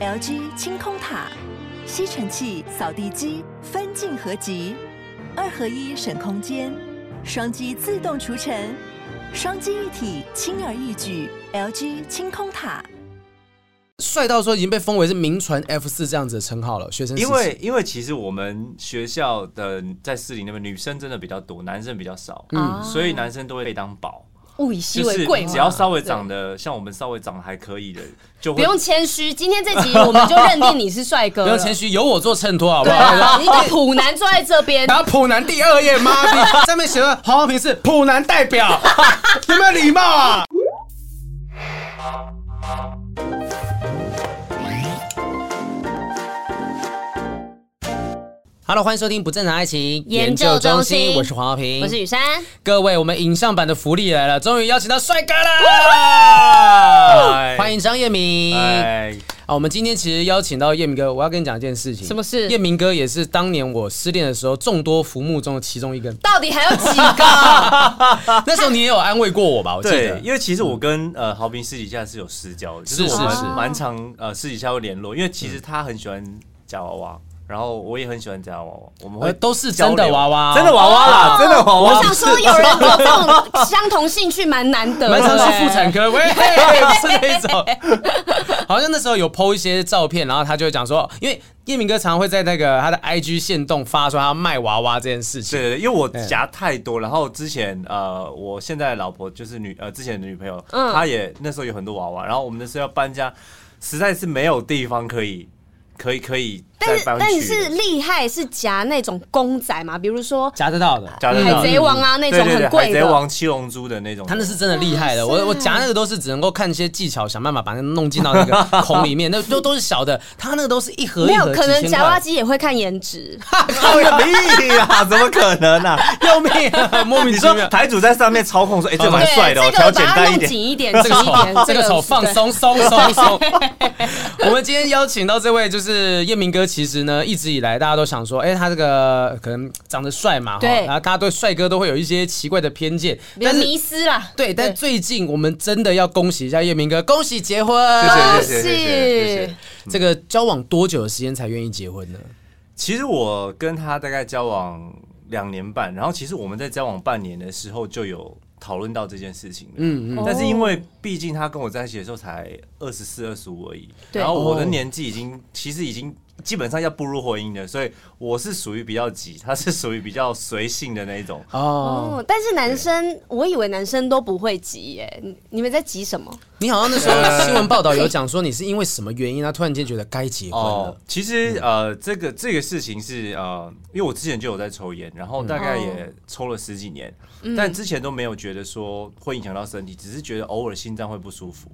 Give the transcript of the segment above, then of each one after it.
LG 清空塔，吸尘器、扫地机分镜合集，二合一省空间，双击自动除尘，双击一体轻而易举。LG 清空塔，帅到说已经被封为是名传 F 四这样子的称号了。学生因为因为其实我们学校的在市里那边女生真的比较多，男生比较少，嗯，所以男生都会被当宝。物以稀为贵嘛，只要稍微长得像我们稍微长得还可以的，就不用谦虚。今天这集我们就认定你是帅哥，不用谦虚，由我做衬托好不好？你把普男坐在这边，然后普男第二页妈咪？上面写了黄浩平是普男代表，有没有礼貌啊？Hello，欢迎收听不正常爱情研究中心，我是黄浩平，我是雨珊。各位，我们影像版的福利来了，终于邀请到帅哥了，欢迎张彦明。啊，我们今天其实邀请到彦明哥，我要跟你讲一件事情。什么事？彦明哥也是当年我失恋的时候众多浮木中的其中一个。到底还有几个？那时候你也有安慰过我吧？我记得，因为其实我跟呃豪平私底下是有私交的，就是我们蛮常呃私底下会联络，因为其实他很喜欢夹娃娃。然后我也很喜欢夹娃娃，我们会都是真的娃娃，真的娃娃啦，真的娃娃。我想说，有人有这种相同兴趣，蛮难得。蛮常去妇产科，喂，不是那种。好像那时候有 PO 一些照片，然后他就会讲说，因为叶明哥常常会在那个他的 IG 线动发说他卖娃娃这件事情。对，因为我夹太多，然后之前呃，我现在的老婆就是女呃之前的女朋友，她也那时候有很多娃娃，然后我们那时候要搬家，实在是没有地方可以。可以可以，但是但是厉害是夹那种公仔嘛，比如说夹得到的，海贼王啊那种很贵的，海贼王、七龙珠的那种，他那是真的厉害的。我我夹那个都是只能够看一些技巧，想办法把它弄进到那个 孔里面，那都都是小的，他那个都是一盒一盒。没有可能夹娃机也会看颜值，靠屁啊，怎么可能呢？要命啊，莫名其妙。台主在上面操控说，哎，这蛮帅的，调简单一点，紧一点，这个丑，这个手，放松松松松。我们今天邀请到这位就是。是彦铭哥，其实呢一直以来大家都想说哎他这个可能长得帅嘛对。然后大家对帅哥都会有一些奇怪的偏见。那迷失了对但最近我们真的要恭喜一下叶明哥恭喜结婚。谢谢谢这个交往多久的时间才愿意结婚呢？其实我跟他大概交往两年半然后其实我们在交往半年的时候就有讨论到这件事情嗯嗯。但是因为毕竟他跟我在一起的时候才二十四二十五而已然后我的年纪已经其实已经基本上要步入婚姻的，所以我是属于比较急，他是属于比较随性的那一种哦。但是男生，我以为男生都不会急耶，你们在急什么？你好像那时候新闻报道有讲说你是因为什么原因，他突然间觉得该结婚了。其实呃，这个这个事情是呃，因为我之前就有在抽烟，然后大概也抽了十几年，但之前都没有觉得说会影响到身体，只是觉得偶尔心脏会不舒服。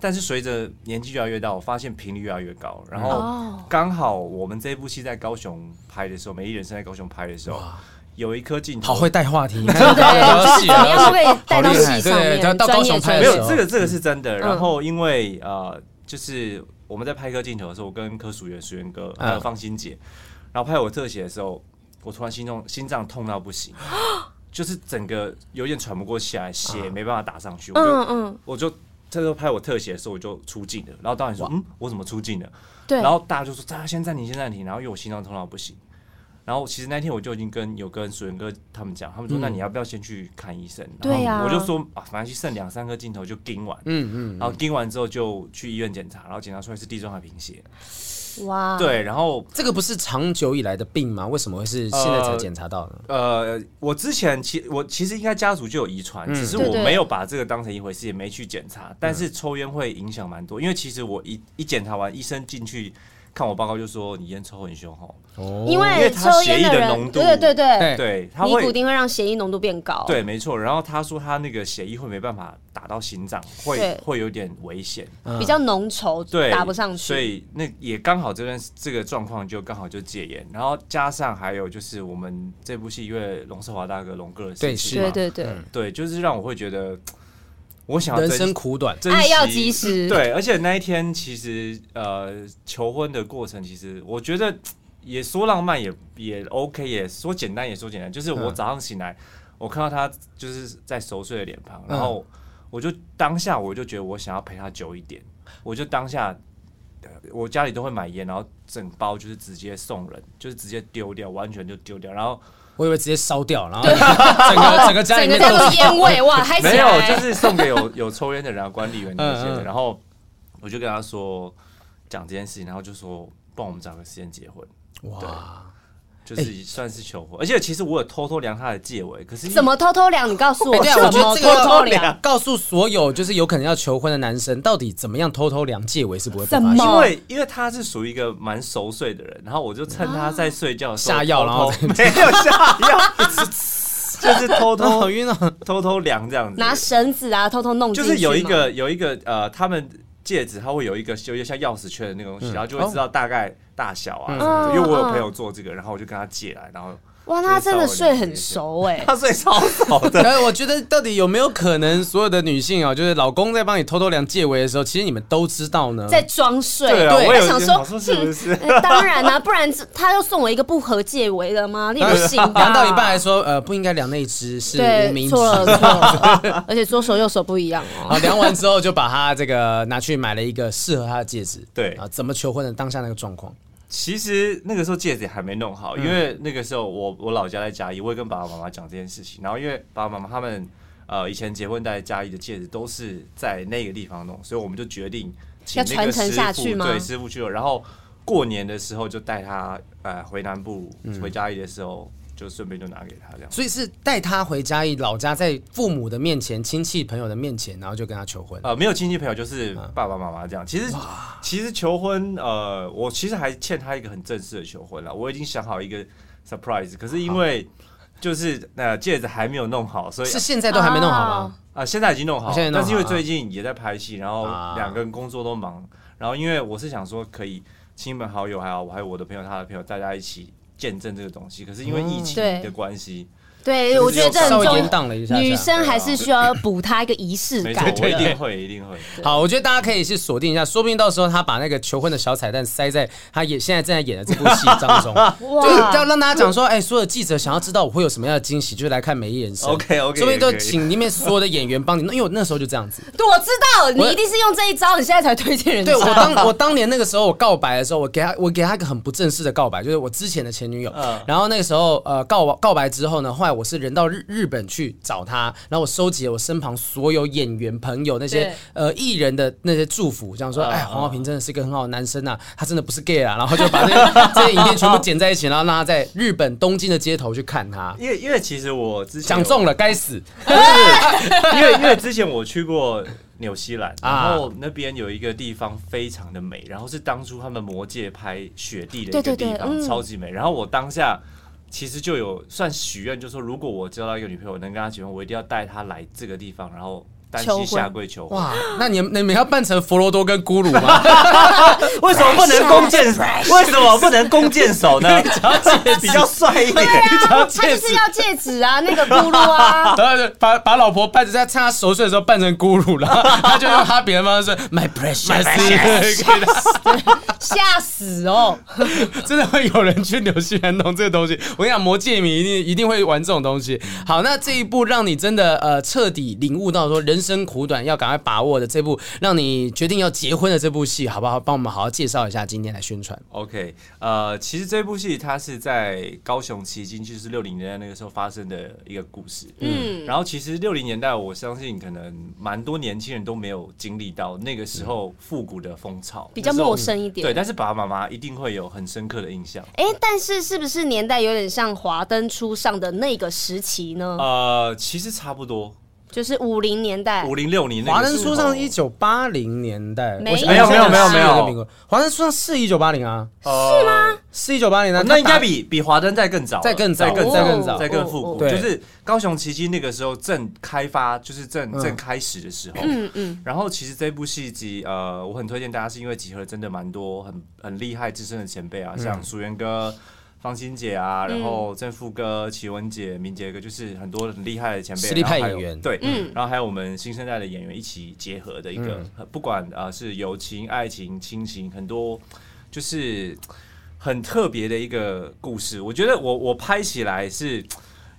但是随着年纪越来越大，我发现频率越来越高。然后刚好我们这一部戏在高雄拍的时候，《美丽人生》在高雄拍的时候，有一颗镜头，好会带话题，对对对，就是怎么样会带到戏上面。对，到高雄拍没有这个，这个是真的。然后因为呃，就是我们在拍一颗镜头的时候，我跟柯淑媛、淑媛哥还有方心姐，然后拍我特写的时候，我突然心中心脏痛到不行，就是整个有点喘不过气来，血没办法打上去，我就我就。这时候拍我特写的时候，我就出镜了。然后导演说：“嗯，我怎么出镜了？”对。然后大家就说：“大家先暂停，先暂停。”然后因为我心脏痛到不行。然后其实那天我就已经跟有跟水源哥他们讲，他们说：“那你要不要先去看医生？”对呀。我就说：“啊，反正就剩两三个镜头就盯完。”嗯嗯。然后盯完之后就去医院检查，然后检查出来是地中海贫血。哇，对，然后这个不是长久以来的病吗？为什么会是现在才检查到呢？呃，呃，我之前其我其实应该家族就有遗传，嗯、只是我没有把这个当成一回事，也没去检查。嗯、但是抽烟会影响蛮多，因为其实我一一检查完，医生进去。看我报告就说你烟抽很凶吼，哦，因为抽烟的浓度，对对对。对，尼古丁会让血液浓度变高，对，没错。然后他说他那个血液会没办法打到心脏，会会有点危险，比较浓稠，对，打不上去。所以那也刚好这段这个状况就刚好就戒烟，然后加上还有就是我们这部戏因为龙世华大哥龙哥的事情，对对对对，就是让我会觉得。我想人生苦短，爱要及时。对，而且那一天其实呃，求婚的过程，其实我觉得 也说浪漫也也 OK，也说简单也说简单。就是我早上醒来，我看到他就是在熟睡的脸庞，然后我就当下我就觉得我想要陪他久一点，我就当下我家里都会买烟，然后整包就是直接送人，就是直接丢掉，完全就丢掉。然后我以为直接烧掉，然后整个整个家里面都是烟味，哇，还没有，就是送给有有抽烟的人、管理员那些的。然后我就跟他说讲这件事情，然后就说帮我们找个时间结婚。哇。就是算是求婚，而且其实我有偷偷量他的戒围，可是怎么偷偷量？你告诉我，对啊，我觉得这个偷偷量，告诉所有就是有可能要求婚的男生，到底怎么样偷偷量戒围是不会被发现？因为因为他是属于一个蛮熟睡的人，然后我就趁他在睡觉 下药，然后 没有下药，就是偷偷好晕啊，偷偷量这样子，拿绳子啊，偷偷弄，就是有一个有一个呃，他们戒指它会有一个有一个像钥匙圈的那个东西，然后就会知道大概。大小啊，因为我有朋友做这个，然后我就跟他借来，然后哇，他真的睡很熟哎，他睡超熟的。我觉得到底有没有可能，所有的女性啊，就是老公在帮你偷偷量戒围的时候，其实你们都知道呢，在装睡。对，我也想说是不是？当然啊，不然他又送我一个不合戒围的吗？你不行，量到一半还说呃不应该量那一只，是无名指，错了错了，而且左手右手不一样哦。好，量完之后就把他这个拿去买了一个适合他的戒指。对啊，怎么求婚的当下那个状况？其实那个时候戒指还没弄好，因为那个时候我我老家在嘉义，我也跟爸爸妈妈讲这件事情。然后因为爸爸妈妈他们呃以前结婚戴嘉义的戒指都是在那个地方弄，所以我们就决定请那个师傅，对师傅去了。然后过年的时候就带他呃回南部回嘉义的时候。就顺便就拿给他这样，所以是带他回嘉义老家，在父母的面前、亲戚朋友的面前，然后就跟他求婚。呃，没有亲戚朋友，就是爸爸妈妈这样。其实，其实求婚，呃，我其实还欠他一个很正式的求婚了。我已经想好一个 surprise，可是因为就是呃戒指还没有弄好，所以是现在都还没弄好吗？啊、呃，现在已经弄好，弄好，但是因为最近也在拍戏，然后两个人工作都忙，然后因为我是想说可以亲朋好友，还有我还有我的朋友，他的朋友，大家一起。见证这个东西，可是因为疫情的关系，对，我觉得这很重要。女生还是需要补她一个仪式感，对，一定会，一定会。好，我觉得大家可以去锁定一下，说不定到时候他把那个求婚的小彩蛋塞在他演现在正在演的这部戏当中，就要让大家讲说，哎，所有记者想要知道我会有什么样的惊喜，就来看《美丽人生》。OK OK，说不定都请里面所有的演员帮你，因为我那时候就这样子。对，我知道你一定是用这一招，你现在才推荐人。对，我当我当年那个时候我告白的时候，我给他我给他一个很不正式的告白，就是我之前的前女友。然后那个时候呃告告白之后呢，后来我是人到日。日本去找他，然后我收集了我身旁所有演员朋友那些呃艺人的那些祝福，这样说，哎，黄浩平真的是一个很好的男生啊，他真的不是 gay 啊，然后就把这些 这些影片全部剪在一起，然后让他在日本东京的街头去看他。因为因为其实我之前想中了，该死！因为因为之前我去过纽西兰，然后那边有一个地方非常的美，然后是当初他们魔界拍雪地的一个地方，对对对嗯、超级美。然后我当下。其实就有算许愿，就说如果我交到一个女朋友，能跟她结婚，我一定要带她来这个地方，然后。单膝下跪求婚。哇，那你你们要扮成佛罗多跟咕噜吗？为什么不能弓箭手？为什么不能弓箭手呢？比较帅一点。对啊，他就是要戒指啊，那个咕噜啊。然后把把老婆扮在趁他熟睡的时候扮成咕噜了，他就用他别的方式说 My precious，吓死哦！真的会有人去纽西兰弄这个东西。我跟你讲，魔戒迷一定一定会玩这种东西。好，那这一步让你真的呃彻底领悟到说人。生苦短，要赶快把握的这部让你决定要结婚的这部戏，好不好？帮我们好好介绍一下，今天来宣传。OK，呃，其实这部戏它是在高雄旗津，就是六零年代那个时候发生的一个故事。嗯，然后其实六零年代，我相信可能蛮多年轻人都没有经历到那个时候复古的风潮，比较陌生一点。对，但是爸爸妈妈一定会有很深刻的印象。哎，但是是不是年代有点像华灯初上的那个时期呢？呃，其实差不多。就是五零年代，五零六零，华灯初上一九八零年代，没有没有没有没有，华灯初上是一九八零啊，是吗？是一九八零啊，那应该比比华灯再更早，再更早，再更再更早，再更复古。就是高雄奇迹那个时候正开发，就是正正开始的时候。嗯嗯。然后其实这部戏集，呃，我很推荐大家，是因为集合了真的蛮多很很厉害资深的前辈啊，像淑媛哥。方心姐啊，然后正富哥、奇文姐、明杰哥，就是很多很厉害的前辈，实力派演员，对，嗯，然后还有我们新生代的演员一起结合的一个，嗯、不管啊、呃、是友情、爱情、亲情，很多就是很特别的一个故事。我觉得我我拍起来是，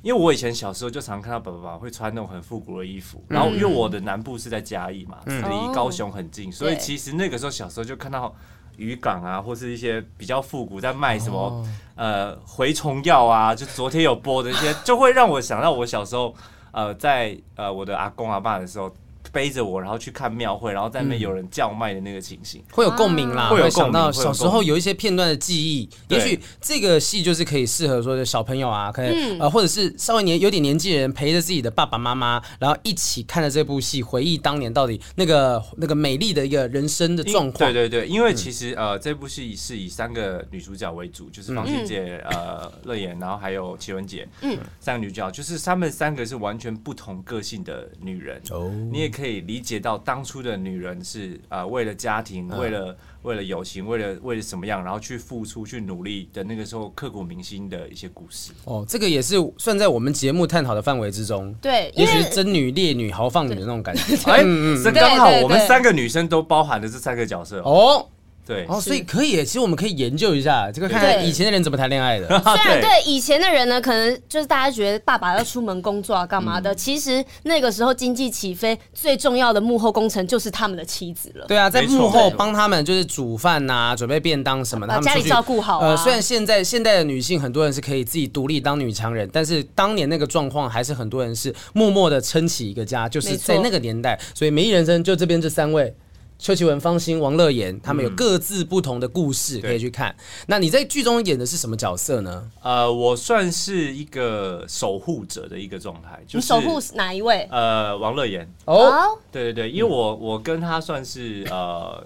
因为我以前小时候就常看到爸爸会穿那种很复古的衣服，然后因为我的南部是在嘉义嘛，离、嗯、高雄很近，所以其实那个时候小时候就看到。渔港啊，或是一些比较复古在卖什么、哦、呃蛔虫药啊，就昨天有播的一些，就会让我想到我小时候呃在呃我的阿公阿爸的时候。背着我，然后去看庙会，然后在那边有人叫卖的那个情形，嗯、会有共鸣啦，会有想到小时候有一些片段的记忆。也许这个戏就是可以适合说的小朋友啊，可能、嗯、呃，或者是稍微年有点年纪的人陪着自己的爸爸妈妈，然后一起看着这部戏，回忆当年到底那个那个美丽的一个人生的状况。对对对，因为其实呃，这部戏是以三个女主角为主，就是方心姐、嗯、呃乐言，然后还有齐文姐，嗯，三个女主角，就是她们三个是完全不同个性的女人。哦，你也可以理解到。当初的女人是啊、呃，为了家庭，为了为了友情，为了为了什么样，然后去付出、去努力的那个时候刻骨铭心的一些故事。哦，这个也是算在我们节目探讨的范围之中。对，也许是贞女、烈女、豪放女的那种感觉。哎，这刚好我们三个女生都包含了这三个角色哦。对哦，所以可以，其实我们可以研究一下这个，看看以前的人怎么谈恋爱的。虽然对以前的人呢，可能就是大家觉得爸爸要出门工作啊，干嘛的？其实那个时候经济起飞，最重要的幕后工程就是他们的妻子了。对啊，在幕后帮他们就是煮饭呐，准备便当什么的，把家里照顾好。呃，虽然现在现代的女性很多人是可以自己独立当女强人，但是当年那个状况还是很多人是默默的撑起一个家，就是在那个年代。所以美丽人生就这边这三位。邱奇文、方兴、王乐妍，他们有各自不同的故事可以去看。嗯、那你在剧中演的是什么角色呢？呃，我算是一个守护者的一个状态。就是、你守护哪一位？呃，王乐妍。哦，对对对，因为我我跟他算是呃，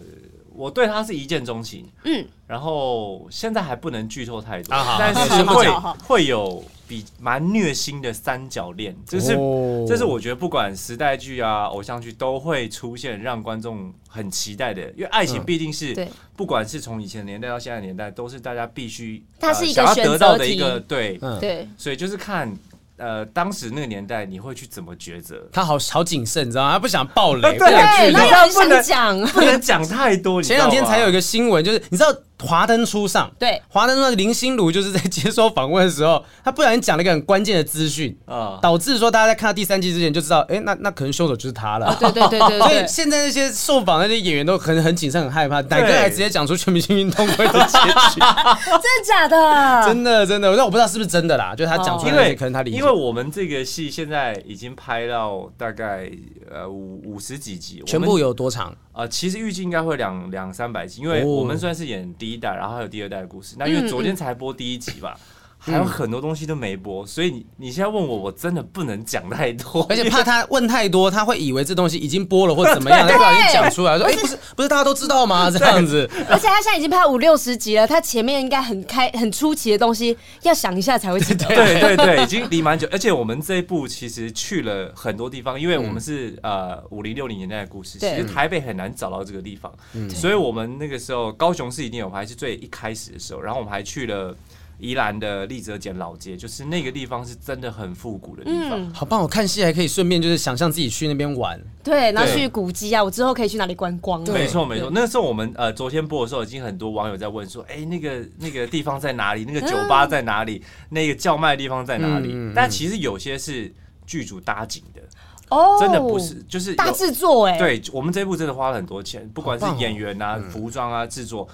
我对他是一见钟情。嗯，然后现在还不能剧透太多，啊、但是会会有。比蛮虐心的三角恋，这是这是我觉得不管时代剧啊、偶像剧都会出现，让观众很期待的。因为爱情毕竟是，不管是从以前年代到现在年代，都是大家必须它是一个想要得到的一个对对，所以就是看。呃，当时那个年代，你会去怎么抉择？他好好谨慎，你知道吗？他不想暴雷，对，不能讲，不能讲太多。前两天才有一个新闻，就是你知道《华灯初上》对，《华灯初上》林心如就是在接受访问的时候，他不小心讲了一个很关键的资讯啊，导致说大家在看到第三季之前就知道，哎，那那可能凶手就是他了。对对对对。所以现在那些受访那些演员都可能很谨慎、很害怕，哪个还直接讲出全明星运动会的结局。真的假的？真的真的，但我不知道是不是真的啦。就是他讲出来，因为可能他理解，因为我们这个。戏现在已经拍到大概呃五五十几集，全部有多长？呃，其实预计应该会两两三百集，因为我们算是演第一代，然后还有第二代的故事。那因为昨天才播第一集吧。还有很多东西都没播，所以你你现在问我，我真的不能讲太多，而且怕他问太多，他会以为这东西已经播了或怎么样，他不小心讲出来说，哎，不是不是大家都知道吗？这样子。而且他现在已经拍五六十集了，他前面应该很开很出奇的东西，要想一下才会知道。对对对，已经离蛮久，而且我们这一部其实去了很多地方，因为我们是呃五零六零年代的故事，其实台北很难找到这个地方，所以我们那个时候高雄是一定有拍，是最一开始的时候，然后我们还去了。宜兰的立泽简老街，就是那个地方是真的很复古的地方，嗯、好棒！我看戏还可以顺便就是想象自己去那边玩，对，然后去古迹啊，我之后可以去哪里观光？没错没错，那个时候我们呃昨天播的时候，已经很多网友在问说，哎、欸，那个那个地方在哪里？那个酒吧在哪里？嗯、那个叫卖的地方在哪里？嗯嗯、但其实有些是剧组搭景的哦，真的不是，就是大制作哎、欸。对，我们这一部真的花了很多钱，不管是演员啊、哦、服装啊、制作。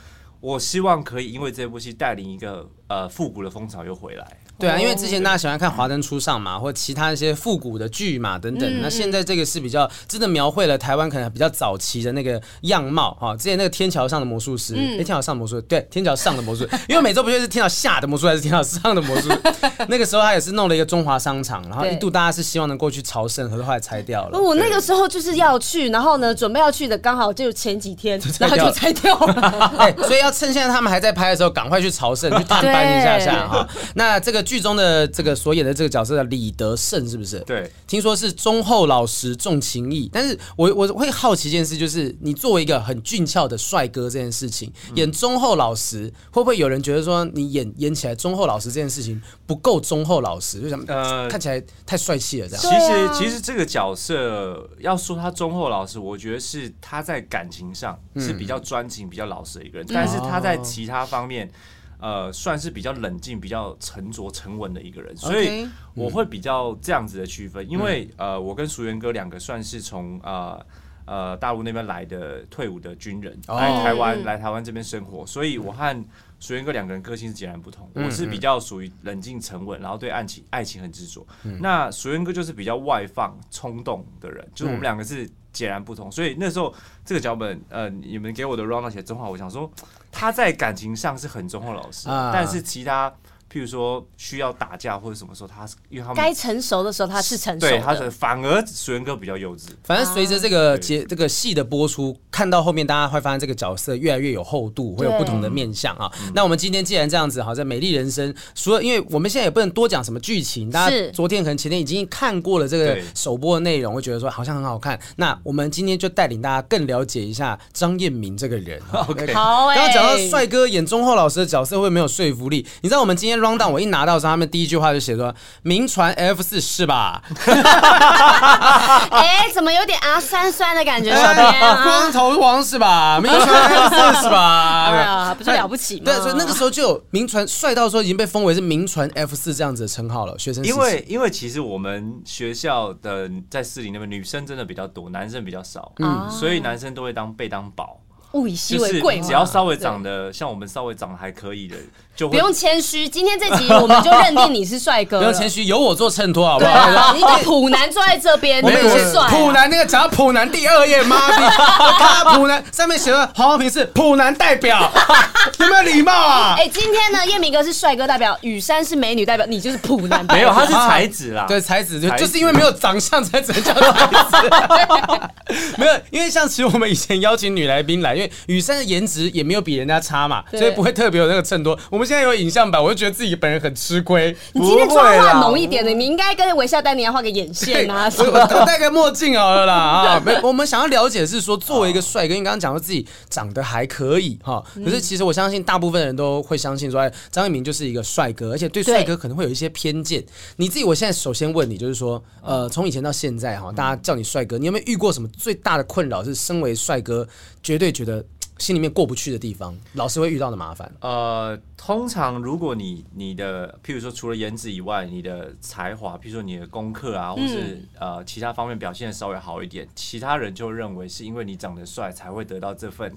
我希望可以因为这部戏带领一个呃复古的风潮又回来。对啊，因为之前大家喜欢看《华灯初上》嘛，或其他一些复古的剧嘛等等。那现在这个是比较真的描绘了台湾可能比较早期的那个样貌哈。之前那个天桥上的魔术师，哎，天桥上的魔术，对，天桥上的魔术，因为每周不就是天桥下的魔术还是天桥上的魔术？那个时候他也是弄了一个中华商场，然后一度大家是希望能过去朝圣，可是后来拆掉了。我那个时候就是要去，然后呢，准备要去的刚好就前几天，然后就拆掉了。哎，所以要趁现在他们还在拍的时候，赶快去朝圣，去探班一下下哈。那这个剧中的这个。所演的这个角色叫李德胜，是不是？对，听说是忠厚老实重情义。但是我我会好奇一件事，就是你作为一个很俊俏的帅哥，这件事情演忠厚老实，会不会有人觉得说你演演起来忠厚老实这件事情不够忠厚老实？就想呃，看起来太帅气了这样。其实其实这个角色要说他忠厚老实，我觉得是他在感情上是比较专情、比较老实的一个人，但是他在其他方面。呃，算是比较冷静、比较沉着、沉稳的一个人，所以我会比较这样子的区分，因为呃，我跟淑媛哥两个算是从呃呃大陆那边来的退伍的军人哦。来台湾来台湾这边生活，所以我和水源哥两个人个性是截然不同。我是比较属于冷静沉稳，然后对爱情爱情很执着。那水源哥就是比较外放冲动的人，就是我们两个是截然不同。所以那时候这个脚本，呃，你们给我的 round 写真话，我想说他在感情上是很忠厚老实，但是其他。譬如说需要打架或者什么时候，他是因为他们该成熟的时候他是成熟的，对，他是反而水源哥比较幼稚。反正随着这个节这个戏的播出，看到后面大家会发现这个角色越来越有厚度，会有不同的面相啊。那我们今天既然这样子，好，在美丽人生，除了因为我们现在也不能多讲什么剧情，大家昨天可能前天已经看过了这个首播的内容，会觉得说好像很好看。那我们今天就带领大家更了解一下张彦明这个人。OK，好，刚刚讲到帅哥演忠厚老师的角色会没有说服力，你知道我们今天 round down 我一拿到时候。他们第一句话就写说：“名传 F 四是吧？” 哎，怎么有点啊酸酸的感觉？小编，光头王是吧？名传 F 四是吧？哎呀，不是了不起吗？对，所以那个时候就有名传帅到说已经被封为是名传 F 四这样子的称号了。学生因为因为其实我们学校的在市里那边女生真的比较多，男生比较少，嗯，所以男生都会当被当宝。物以稀为贵嘛，只要稍微长得像我们稍微长得还可以的，就不用谦虚。今天这集我们就认定你是帅哥，不用谦虚，由我做衬托好不好？你把普男坐在这边，我们多帅！普男那个讲到普男第二页，妈的，我看普男上面写的黄浩平是普男代表，有没有礼貌啊？哎，今天呢，叶明哥是帅哥代表，雨珊是美女代表，你就是普男。没有，他是才子啦，对，才子就就是因为没有长相才只能叫才子。没有，因为像其实我们以前邀请女来宾来，因为雨珊的颜值也没有比人家差嘛，所以不会特别有那个衬托。我们现在有影像版，我就觉得自己本人很吃亏。你今天妆化浓一点的，你应该跟微笑丹尼要画个眼线啊，我戴个墨镜好了啦啊！没，我们想要了解的是说，作为一个帅哥，你刚刚讲说自己长得还可以哈，可是其实我相信大部分人都会相信说，张一鸣就是一个帅哥，而且对帅哥可能会有一些偏见。你自己，我现在首先问你，就是说，呃，从以前到现在哈，大家叫你帅哥，你有没有遇过什么最大的困扰？是身为帅哥，绝对觉得。心里面过不去的地方，老师会遇到的麻烦。呃，通常如果你你的，譬如说除了颜值以外，你的才华，譬如说你的功课啊，或是呃其他方面表现稍微好一点，其他人就认为是因为你长得帅才会得到这份、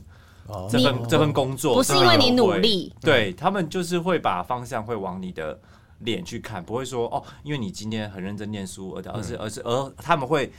哦、这份这份工作，不是因为你努力。对，他们就是会把方向会往你的脸去看，不会说哦，因为你今天很认真念书，而而是而是而他们会。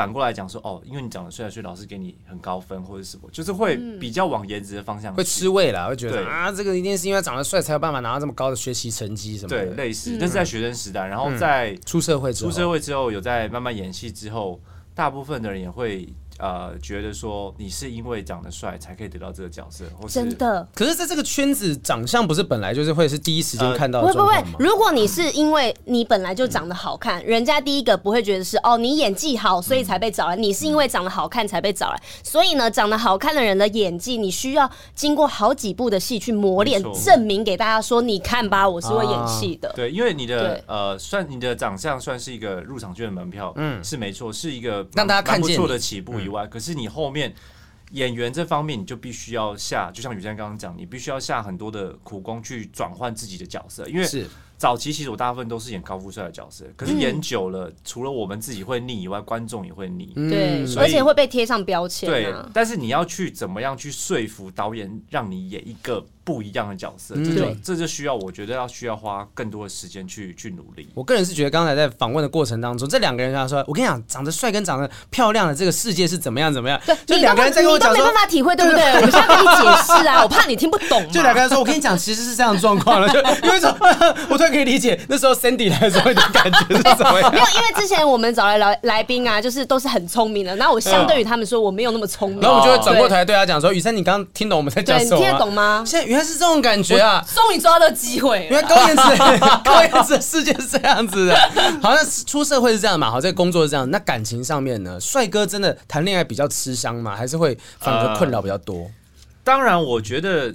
反过来讲说哦，因为你长得帅，所以老师给你很高分或者什么，就是会比较往颜值的方向，会吃味啦，会觉得啊，这个一定是因为长得帅才有办法拿到这么高的学习成绩什么的。对，类似。但是在学生时代，然后在出社会之后，出社会之后有在慢慢演戏之后，大部分的人也会。呃，觉得说你是因为长得帅才可以得到这个角色，或是真的。可是，在这个圈子，长相不是本来就是会是第一时间看到的。不不不，如果你是因为你本来就长得好看，人家第一个不会觉得是哦，你演技好，所以才被找来。你是因为长得好看才被找来，所以呢，长得好看的人的演技，你需要经过好几部的戏去磨练，证明给大家说，你看吧，我是会演戏的。对，因为你的呃，算你的长相算是一个入场券的门票，嗯，是没错，是一个让大家看见不错的起步。可是你后面演员这方面，你就必须要下，就像雨山刚刚讲，你必须要下很多的苦功去转换自己的角色，因为是。早期其实我大部分都是演高富帅的角色，可是演久了，嗯、除了我们自己会腻以外，观众也会腻。对，而且会被贴上标签、啊。对，但是你要去怎么样去说服导演，让你演一个不一样的角色，嗯、这就这就需要，我觉得要需要花更多的时间去去努力。我个人是觉得，刚才在访问的过程当中，这两个人跟他说：“我跟你讲，长得帅跟长得漂亮的这个世界是怎么样怎么样。”就两个人在跟我讲说，没办法体会，对不对？我们现在跟你解释啊，我怕你听不懂。就两个人说：“我跟你讲，其实是这样的状况了。” 就因为说，我突然可以理解那时候。Sandy 来的时候，你的感觉是什么样？没有，因为之前我们找来来来宾啊，就是都是很聪明的。然后我相对于他们说，我没有那么聪明。然后我就会转过头来对他讲说：“雨珊，你刚刚听懂我们在讲什么？你听得懂吗？”现在原来是这种感觉啊！终于抓到机会。原来高颜值，高颜值的世界是这样子的。好像出社会是这样嘛？好，这个工作是这样。那感情上面呢？帅哥真的谈恋爱比较吃香吗？还是会反而困扰比较多？呃，当然，我觉得。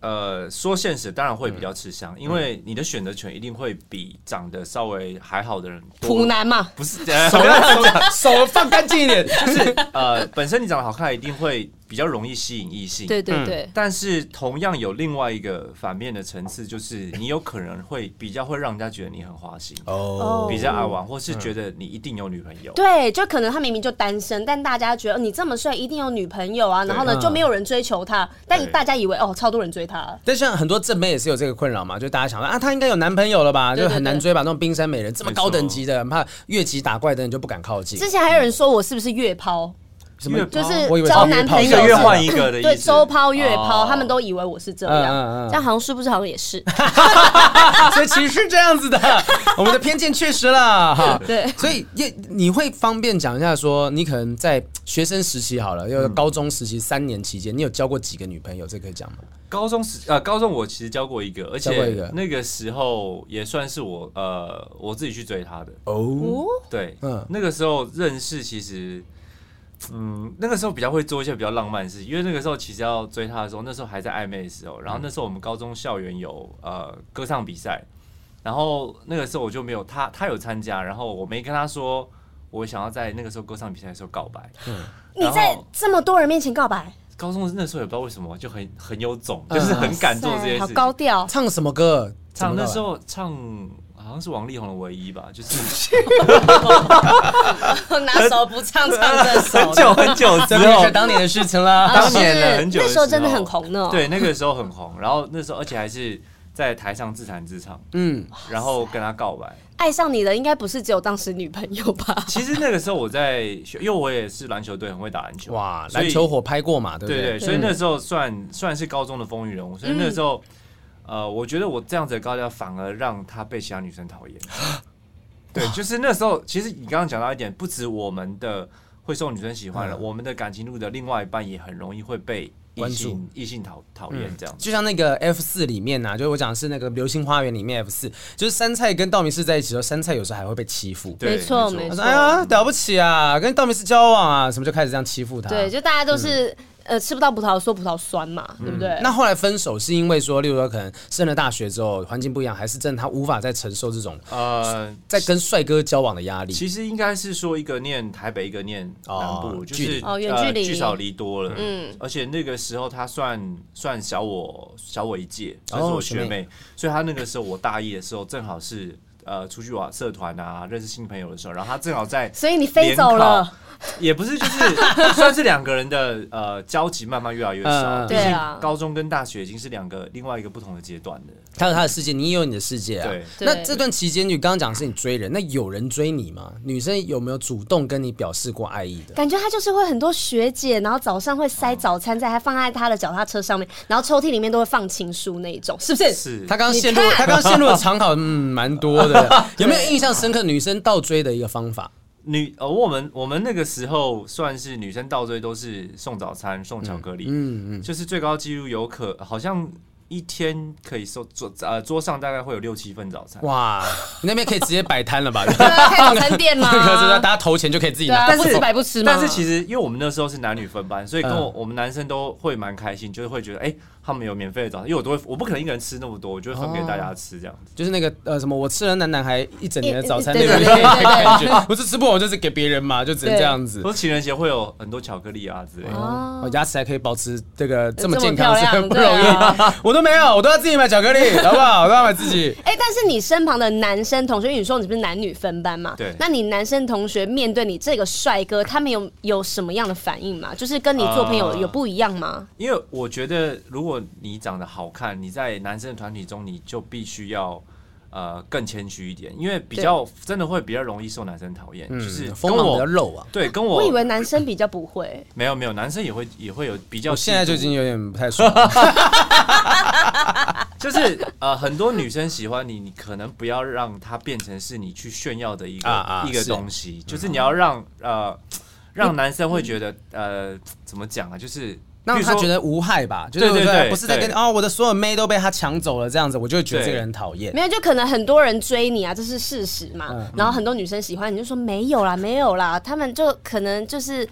呃，说现实当然会比较吃香，嗯、因为你的选择权一定会比长得稍微还好的人多。普男嘛，不是，手手 手放干净一点，就是呃，本身你长得好看，一定会比较容易吸引异性。对对对。但是同样有另外一个反面的层次，就是你有可能会比较会让人家觉得你很花心哦，比较爱玩，或是觉得你一定有女朋友。对，就可能他明明就单身，但大家觉得你这么帅，一定有女朋友啊。然后呢，就没有人追求他，但大家以为哦，超多人追他。但像很多正妹也是有这个困扰嘛，就大家想说啊，他应该有男朋友了吧，就很难追吧。那种冰山美人这么高等级的，怕越级打怪的人就不敢靠近。之前还有人说我是不是月抛？什么？就是交男朋友一个月换一个的意思。对，周抛月抛，他们都以为我是这样。这样好像是不是好像也是？所以其实是这样子的，我们的偏见确实啦哈。对，所以也你会方便讲一下，说你可能在学生时期好了，又高中时期三年期间，你有交过几个女朋友？这可以讲吗？高中时呃，高中我其实交过一个，而且那个时候也算是我呃我自己去追她的哦。对，嗯，那个时候认识其实。嗯，那个时候比较会做一些比较浪漫的事情，因为那个时候其实要追她的时候，那时候还在暧昧的时候。然后那时候我们高中校园有呃歌唱比赛，然后那个时候我就没有她，她有参加，然后我没跟她说我想要在那个时候歌唱比赛的时候告白。嗯，你在这么多人面前告白？高中那时候也不知道为什么就很很有种，就是很敢做这些事。好高调。唱什么歌？唱那时候唱。好像是王力宏的唯一吧，就是 拿手不唱唱这首，很久很久之后，是当年的事情啦。当年的很久，那时候真的很红呢。对，那个时候很红，然后那时候而且还是在台上自弹自唱，嗯，然后跟他告白。爱上你的应该不是只有当时女朋友吧？其实那个时候我在，因为我也是篮球队，很会打篮球。哇，篮球火拍过嘛？对不对？对，所以那时候算算是高中的风云人物，所以那时候。呃，我觉得我这样子的高调反而让他被其他女生讨厌。对，就是那时候，其实你刚刚讲到一点，不止我们的会受女生喜欢了，嗯、我们的感情路的另外一半也很容易会被异性异性讨讨厌这样。就像那个 F 四里面呐、啊，就是我讲的是那个流星花园里面 F 四，就是杉菜跟道明寺在一起的时候，杉菜有时候还会被欺负。没错没错。说：“哎呀，了不起啊，跟道明寺交往啊，什么就开始这样欺负他。”对，就大家都是。嗯呃，吃不到葡萄说葡萄酸嘛，对不对？嗯、那后来分手是因为说，例如说可能升了大学之后环境不一样，还是真的他无法再承受这种呃，在跟帅哥交往的压力？其实应该是说一个念台北，一个念南部，哦、就是哦远距离，聚少离多了。嗯，而且那个时候他算算小我小我一届，算是我学妹，哦、学妹，所以他那个时候我大一的时候正好是呃出去玩社团啊，认识新朋友的时候，然后他正好在，所以你飞走了。也不是，就是 算是两个人的呃交集慢慢越来越少。对啊，高中跟大学已经是两个另外一个不同的阶段了。他有他的世界，你也有你的世界啊。对。那这段期间，你刚刚讲的是你追人，那有人追你吗？女生有没有主动跟你表示过爱意的？感觉他就是会很多学姐，然后早上会塞早餐在，还放在他的脚踏车上面，然后抽屉里面都会放情书那一种，是不是？是。他刚刚陷入，他刚刚陷入的长考，嗯，蛮多的。有没有印象深刻女生倒追的一个方法？女呃，我们我们那个时候算是女生倒追都是送早餐送巧克力，嗯嗯，嗯就是最高纪录有可好像。一天可以收桌呃桌上大概会有六七份早餐。哇，你那边可以直接摆摊了吧？开早餐店吗？可是大家投钱就可以自己拿，但是白不吃吗？但是其实因为我们那时候是男女分班，所以跟我我们男生都会蛮开心，就是会觉得哎，他们有免费的早餐，因为我都会我不可能一个人吃那么多，我就会分给大家吃这样子。就是那个呃什么，我吃了男男孩一整年的早餐那个感觉，不是吃不完就是给别人嘛，就只能这样子。说情人节会有很多巧克力啊之类的，哦，牙齿还可以保持这个这么健康，是很 不容易。我都没有，我都要自己。买巧克力 好不好？我都要买自己。哎、欸，但是你身旁的男生同学，因为你说你不是男女分班嘛？对。那你男生同学面对你这个帅哥，他们有有什么样的反应吗？就是跟你做朋友有不一样吗？呃、因为我觉得，如果你长得好看，你在男生的团体中，你就必须要。呃，更谦虚一点，因为比较真的会比较容易受男生讨厌，就是锋芒比较露啊。对，跟我我以为男生比较不会，没有没有，男生也会也会有比较。现在就已经有点不太爽，就是呃，很多女生喜欢你，你可能不要让它变成是你去炫耀的一个一个东西，就是你要让呃让男生会觉得呃怎么讲啊，就是。让他觉得无害吧，就是对对对，不是在跟哦，我的所有妹都被他抢走了这样子，我就会觉得这个人讨厌。没有，就可能很多人追你啊，这是事实嘛。然后很多女生喜欢你，就说没有啦，没有啦，他们就可能就是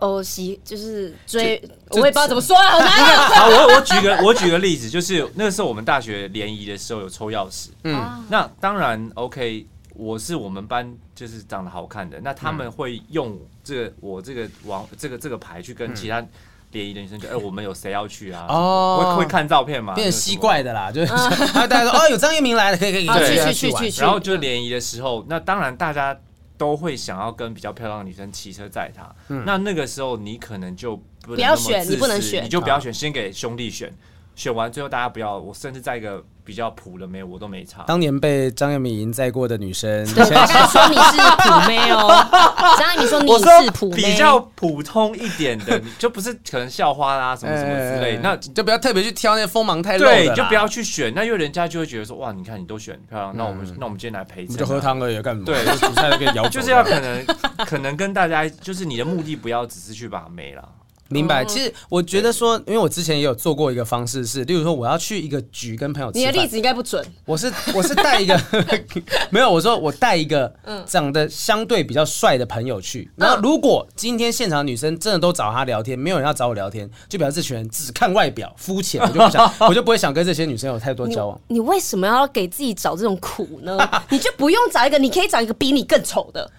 哦喜，就是追，我也不知道怎么说啊。好，我我举个我举个例子，就是那个时候我们大学联谊的时候有抽钥匙，嗯，那当然 OK，我是我们班就是长得好看的，那他们会用这个我这个王这个这个牌去跟其他。联谊的女生就哎、欸，我们有谁要去啊？哦，会会看照片嘛？变成吸怪的啦，就是大家说哦，有张一鸣来了，可以可以，去去去去。然后就联谊的时候，那当然大家都会想要跟比较漂亮的女生骑车载她。嗯、那那个时候你可能就不，不要选，你不能选，你就不要选，先给兄弟选。选完最后大家不要，我甚至在一个比较普的妹，我都没差。当年被张彦敏赢在过的女生，对，我刚才说你是普妹哦。张彦敏说你是普妹，比较普通一点的，就不是可能校花啦什么什么之类，那就不要特别去挑那些锋芒太露的。对，就不要去选，那因为人家就会觉得说哇，你看你都选漂亮，那我们那我们今天来陪你，就喝汤而已，干嘛？对，煮菜都可以摇，就是要可能可能跟大家，就是你的目的不要只是去把妹啦。明白，其实我觉得说，因为我之前也有做过一个方式是，例如说我要去一个局跟朋友吃，你的例子应该不准。我是我是带一个 没有，我说我带一个长得相对比较帅的朋友去，然后如果今天现场的女生真的都找他聊天，没有人要找我聊天，就表示这群人只看外表肤浅，我就不想，我就不会想跟这些女生有太多交往。你，你为什么要给自己找这种苦呢？你就不用找一个，你可以找一个比你更丑的。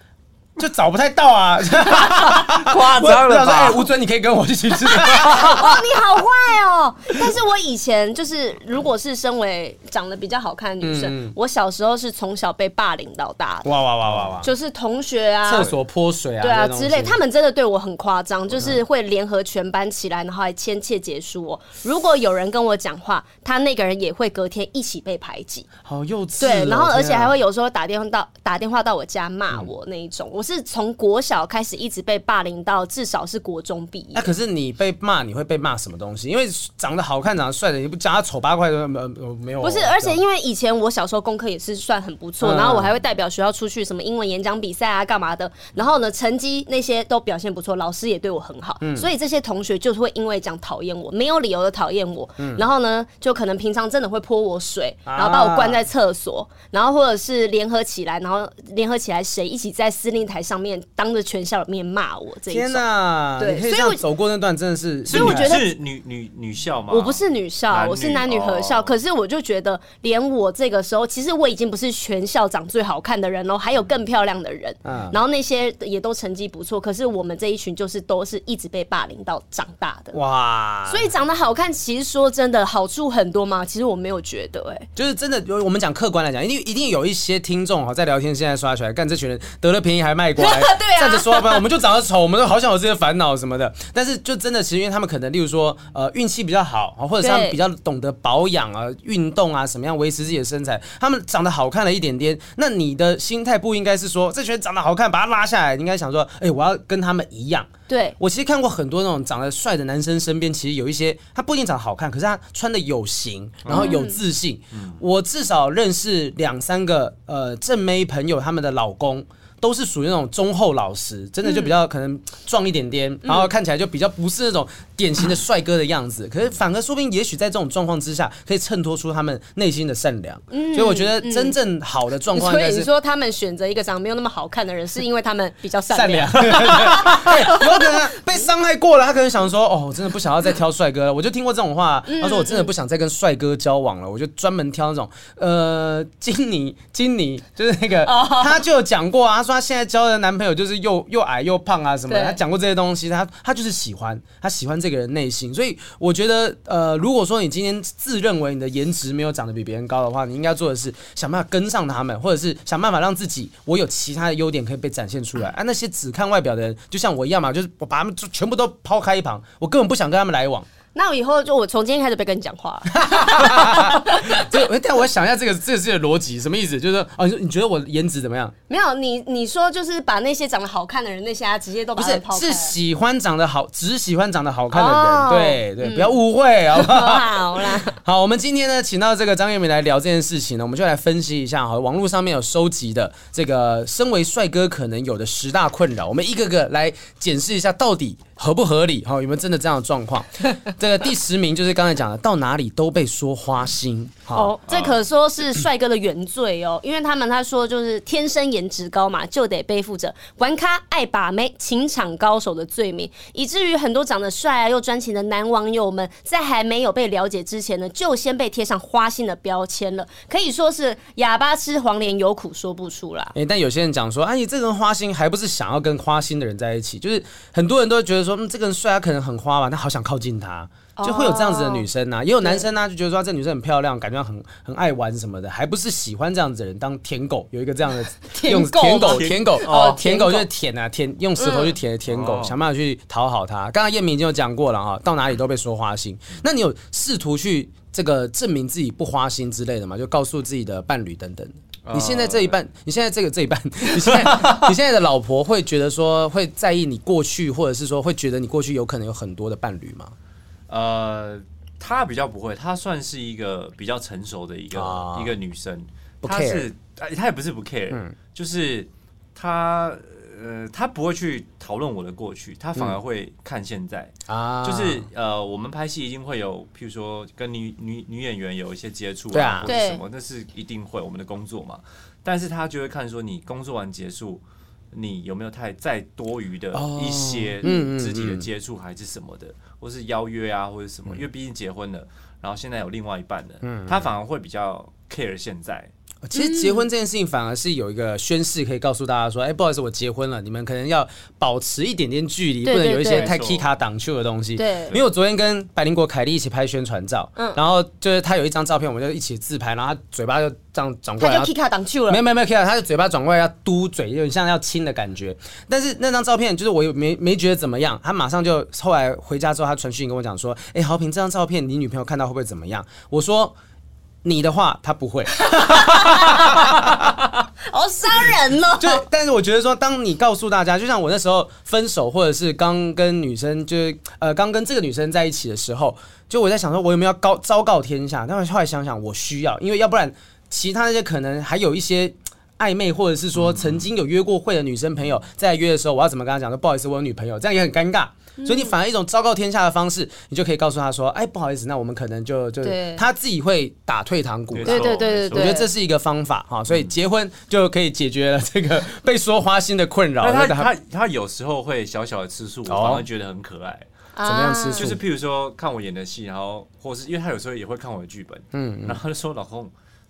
就找不太到啊，夸张了吧？哎，吴尊，你可以跟我一起吃。哦，你好坏哦！但是我以前就是，如果是身为长得比较好看的女生，我小时候是从小被霸凌到大的。哇哇哇哇哇！就是同学啊，厕所泼水啊，对啊之类，他们真的对我很夸张，就是会联合全班起来，然后还签切结束哦。如果有人跟我讲话，他那个人也会隔天一起被排挤。好幼稚。对，然后而且还会有时候打电话到打电话到我家骂我那一种。我。是从国小开始一直被霸凌到至少是国中毕业。那可是你被骂，你会被骂什么东西？因为长得好看、长得帅的，你不讲他丑八怪都没有没有。不是，而且因为以前我小时候功课也是算很不错，然后我还会代表学校出去什么英文演讲比赛啊，干嘛的。然后呢，成绩那些都表现不错，老师也对我很好，所以这些同学就是会因为这样讨厌我，没有理由的讨厌我。然后呢，就可能平常真的会泼我水，然后把我关在厕所，然后或者是联合起来，然后联合起来谁一起在司令台上面当着全校的面骂我，这一天哪！对，所以我走过那段真的是，所以我觉得是女女女校嘛，我不是女校，我是男女合校。可是我就觉得，连我这个时候，其实我已经不是全校长最好看的人喽，还有更漂亮的人。嗯，然后那些也都成绩不错，可是我们这一群就是都是一直被霸凌到长大的。哇！所以长得好看，其实说真的好处很多吗？其实我没有觉得，哎，就是真的。我们讲客观来讲，一定一定有一些听众哈，在聊天现在刷出来，干这群人得了便宜还卖乖，对啊。说不然，我们就长得丑，我们都好想有这些烦恼什么的。但是就真的，其实因为他们可能，例如说，呃，运气比较好，或者是他们比较懂得保养啊、运动啊，什么样维持自己的身材，他们长得好看了一点点。那你的心态不应该是说，这群人长得好看，把他拉下来，你应该想说，哎、欸，我要跟他们一样。对，我其实看过很多那种长得帅的男生，身边其实有一些他不一定长得好看，可是他穿的有型，然后有自信。嗯、我至少认识两三个呃正妹朋友，他们的老公。都是属于那种忠厚老实，真的就比较可能壮一点点，嗯、然后看起来就比较不是那种典型的帅哥的样子。嗯、可是反而说不定，也许在这种状况之下，可以衬托出他们内心的善良。嗯、所以我觉得真正好的状况，所以你说他们选择一个长得没有那么好看的人，是因为他们比较善良。善良有可能被伤害过了，他可能想说：“哦，我真的不想要再挑帅哥了。”我就听过这种话，他说：“我真的不想再跟帅哥交往了。”我就专门挑那种呃，金妮，金妮就是那个，他就讲过啊。说她现在交的男朋友就是又又矮又胖啊什么的，她讲过这些东西，她她就是喜欢，她喜欢这个人内心，所以我觉得呃，如果说你今天自认为你的颜值没有长得比别人高的话，你应该做的是想办法跟上他们，或者是想办法让自己我有其他的优点可以被展现出来。啊，那些只看外表的人，就像我一样嘛，就是我把他们全部都抛开一旁，我根本不想跟他们来往。那我以后就我从今天开始不跟你讲话。这，但我想一下这个这个是逻辑什么意思？就是哦，你你觉得我颜值怎么样？没有，你你说就是把那些长得好看的人，那些啊直接都不是是喜欢长得好，只喜欢长得好看的人。哦、对对，不要误会好不好？好啦，好，我们今天呢，请到这个张月明来聊这件事情呢，我们就来分析一下哈，网络上面有收集的这个身为帅哥可能有的十大困扰，我们一个个来检视一下到底。合不合理？哈，有没有真的这样的状况？这个第十名就是刚才讲的，到哪里都被说花心。哦，这可说是帅哥的原罪哦，因为他们他说就是天生颜值高嘛，就得背负着玩咖、爱把妹、情场高手的罪名，以至于很多长得帅啊又专情的男网友们，在还没有被了解之前呢，就先被贴上花心的标签了，可以说是哑巴吃黄连，有苦说不出啦。哎，但有些人讲说，哎，你这个花心还不是想要跟花心的人在一起？就是很多人都觉得说。说，嗯，这个人帅，他可能很花吧，他好想靠近他。就会有这样子的女生呐、啊，也有男生呢、啊，就觉得说这女生很漂亮，感觉很很爱玩什么的，还不是喜欢这样子的人当舔狗，有一个这样的 用舔狗舔狗哦，舔狗就是舔啊舔，用舌头去舔的舔狗，想办法去讨好他。刚刚燕明已经有讲过了哈，到哪里都被说花心。那你有试图去这个证明自己不花心之类的吗？就告诉自己的伴侣等等。你现在这一半，你现在这个这一半，你现在 你现在的老婆会觉得说会在意你过去，或者是说会觉得你过去有可能有很多的伴侣吗？呃，她比较不会，她算是一个比较成熟的一个、啊、一个女生。她是，她也不是不 care，、嗯、就是她呃，他不会去讨论我的过去，他反而会看现在。啊、嗯，就是呃，我们拍戏一定会有，譬如说跟女女女演员有一些接触啊，或者什么，那是一定会我们的工作嘛。但是他就会看说，你工作完结束。你有没有太再多余的一些肢体的接触，还是什么的，或是邀约啊，或者什么？因为毕竟结婚了，然后现在有另外一半了，他反而会比较 care 现在。其实结婚这件事情反而是有一个宣誓，可以告诉大家说：“哎，不好意思，我结婚了，你们可能要保持一点点距离，不能有一些太 K 卡挡球的东西。”对，因为我昨天跟百灵果凯莉一起拍宣传照，然后就是他有一张照片，我们就一起自拍，然后他嘴巴就这样转过来，他就 K 卡挡球了，没有没有没有 K 卡，他的嘴巴转过来要嘟嘴，有点像要亲的感觉。但是那张照片就是我也没没觉得怎么样，他马上就后来回家之后，他传讯跟我讲说：“哎，豪平，这张照片你女朋友看到会不会怎么样？”我说。你的话，他不会，好伤人哦。就，但是我觉得说，当你告诉大家，就像我那时候分手，或者是刚跟女生，就是呃，刚跟这个女生在一起的时候，就我在想说，我有没有要告昭告天下？但是后来想想，我需要，因为要不然，其他那些可能还有一些暧昧，或者是说曾经有约过会的女生朋友，在约的时候，我要怎么跟她讲？说不好意思，我有女朋友，这样也很尴尬。所以你反而一种昭告天下的方式，你就可以告诉他说：“哎，不好意思，那我们可能就就他自己会打退堂鼓。”对对对对，我觉得这是一个方法哈。所以结婚就可以解决了这个被说花心的困扰。他他他有时候会小小的吃醋，我反而觉得很可爱。怎么样吃醋？就是譬如说看我演的戏，然后或是因为他有时候也会看我的剧本，嗯，然后他就说：“老公，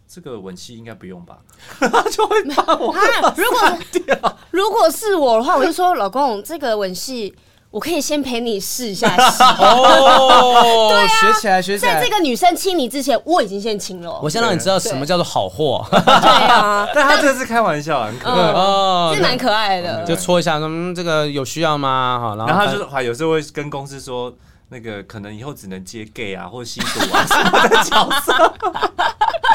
这个吻戏应该不用吧？”他 就会把我如果如果是我的话，我就说：“老公，这个吻戏。”我可以先陪你试一下戏 哦，对啊，学起来，学起来。在这个女生亲你之前，我已经先亲了。我先让你知道什么叫做好货。对啊，但他这是开玩笑，很可爱哦，是蛮可爱的。就戳一下，嗯，这个有需要吗？哈，然后他就还有时候会跟公司说，那个可能以后只能接 gay 啊，或者吸毒啊什么的角色。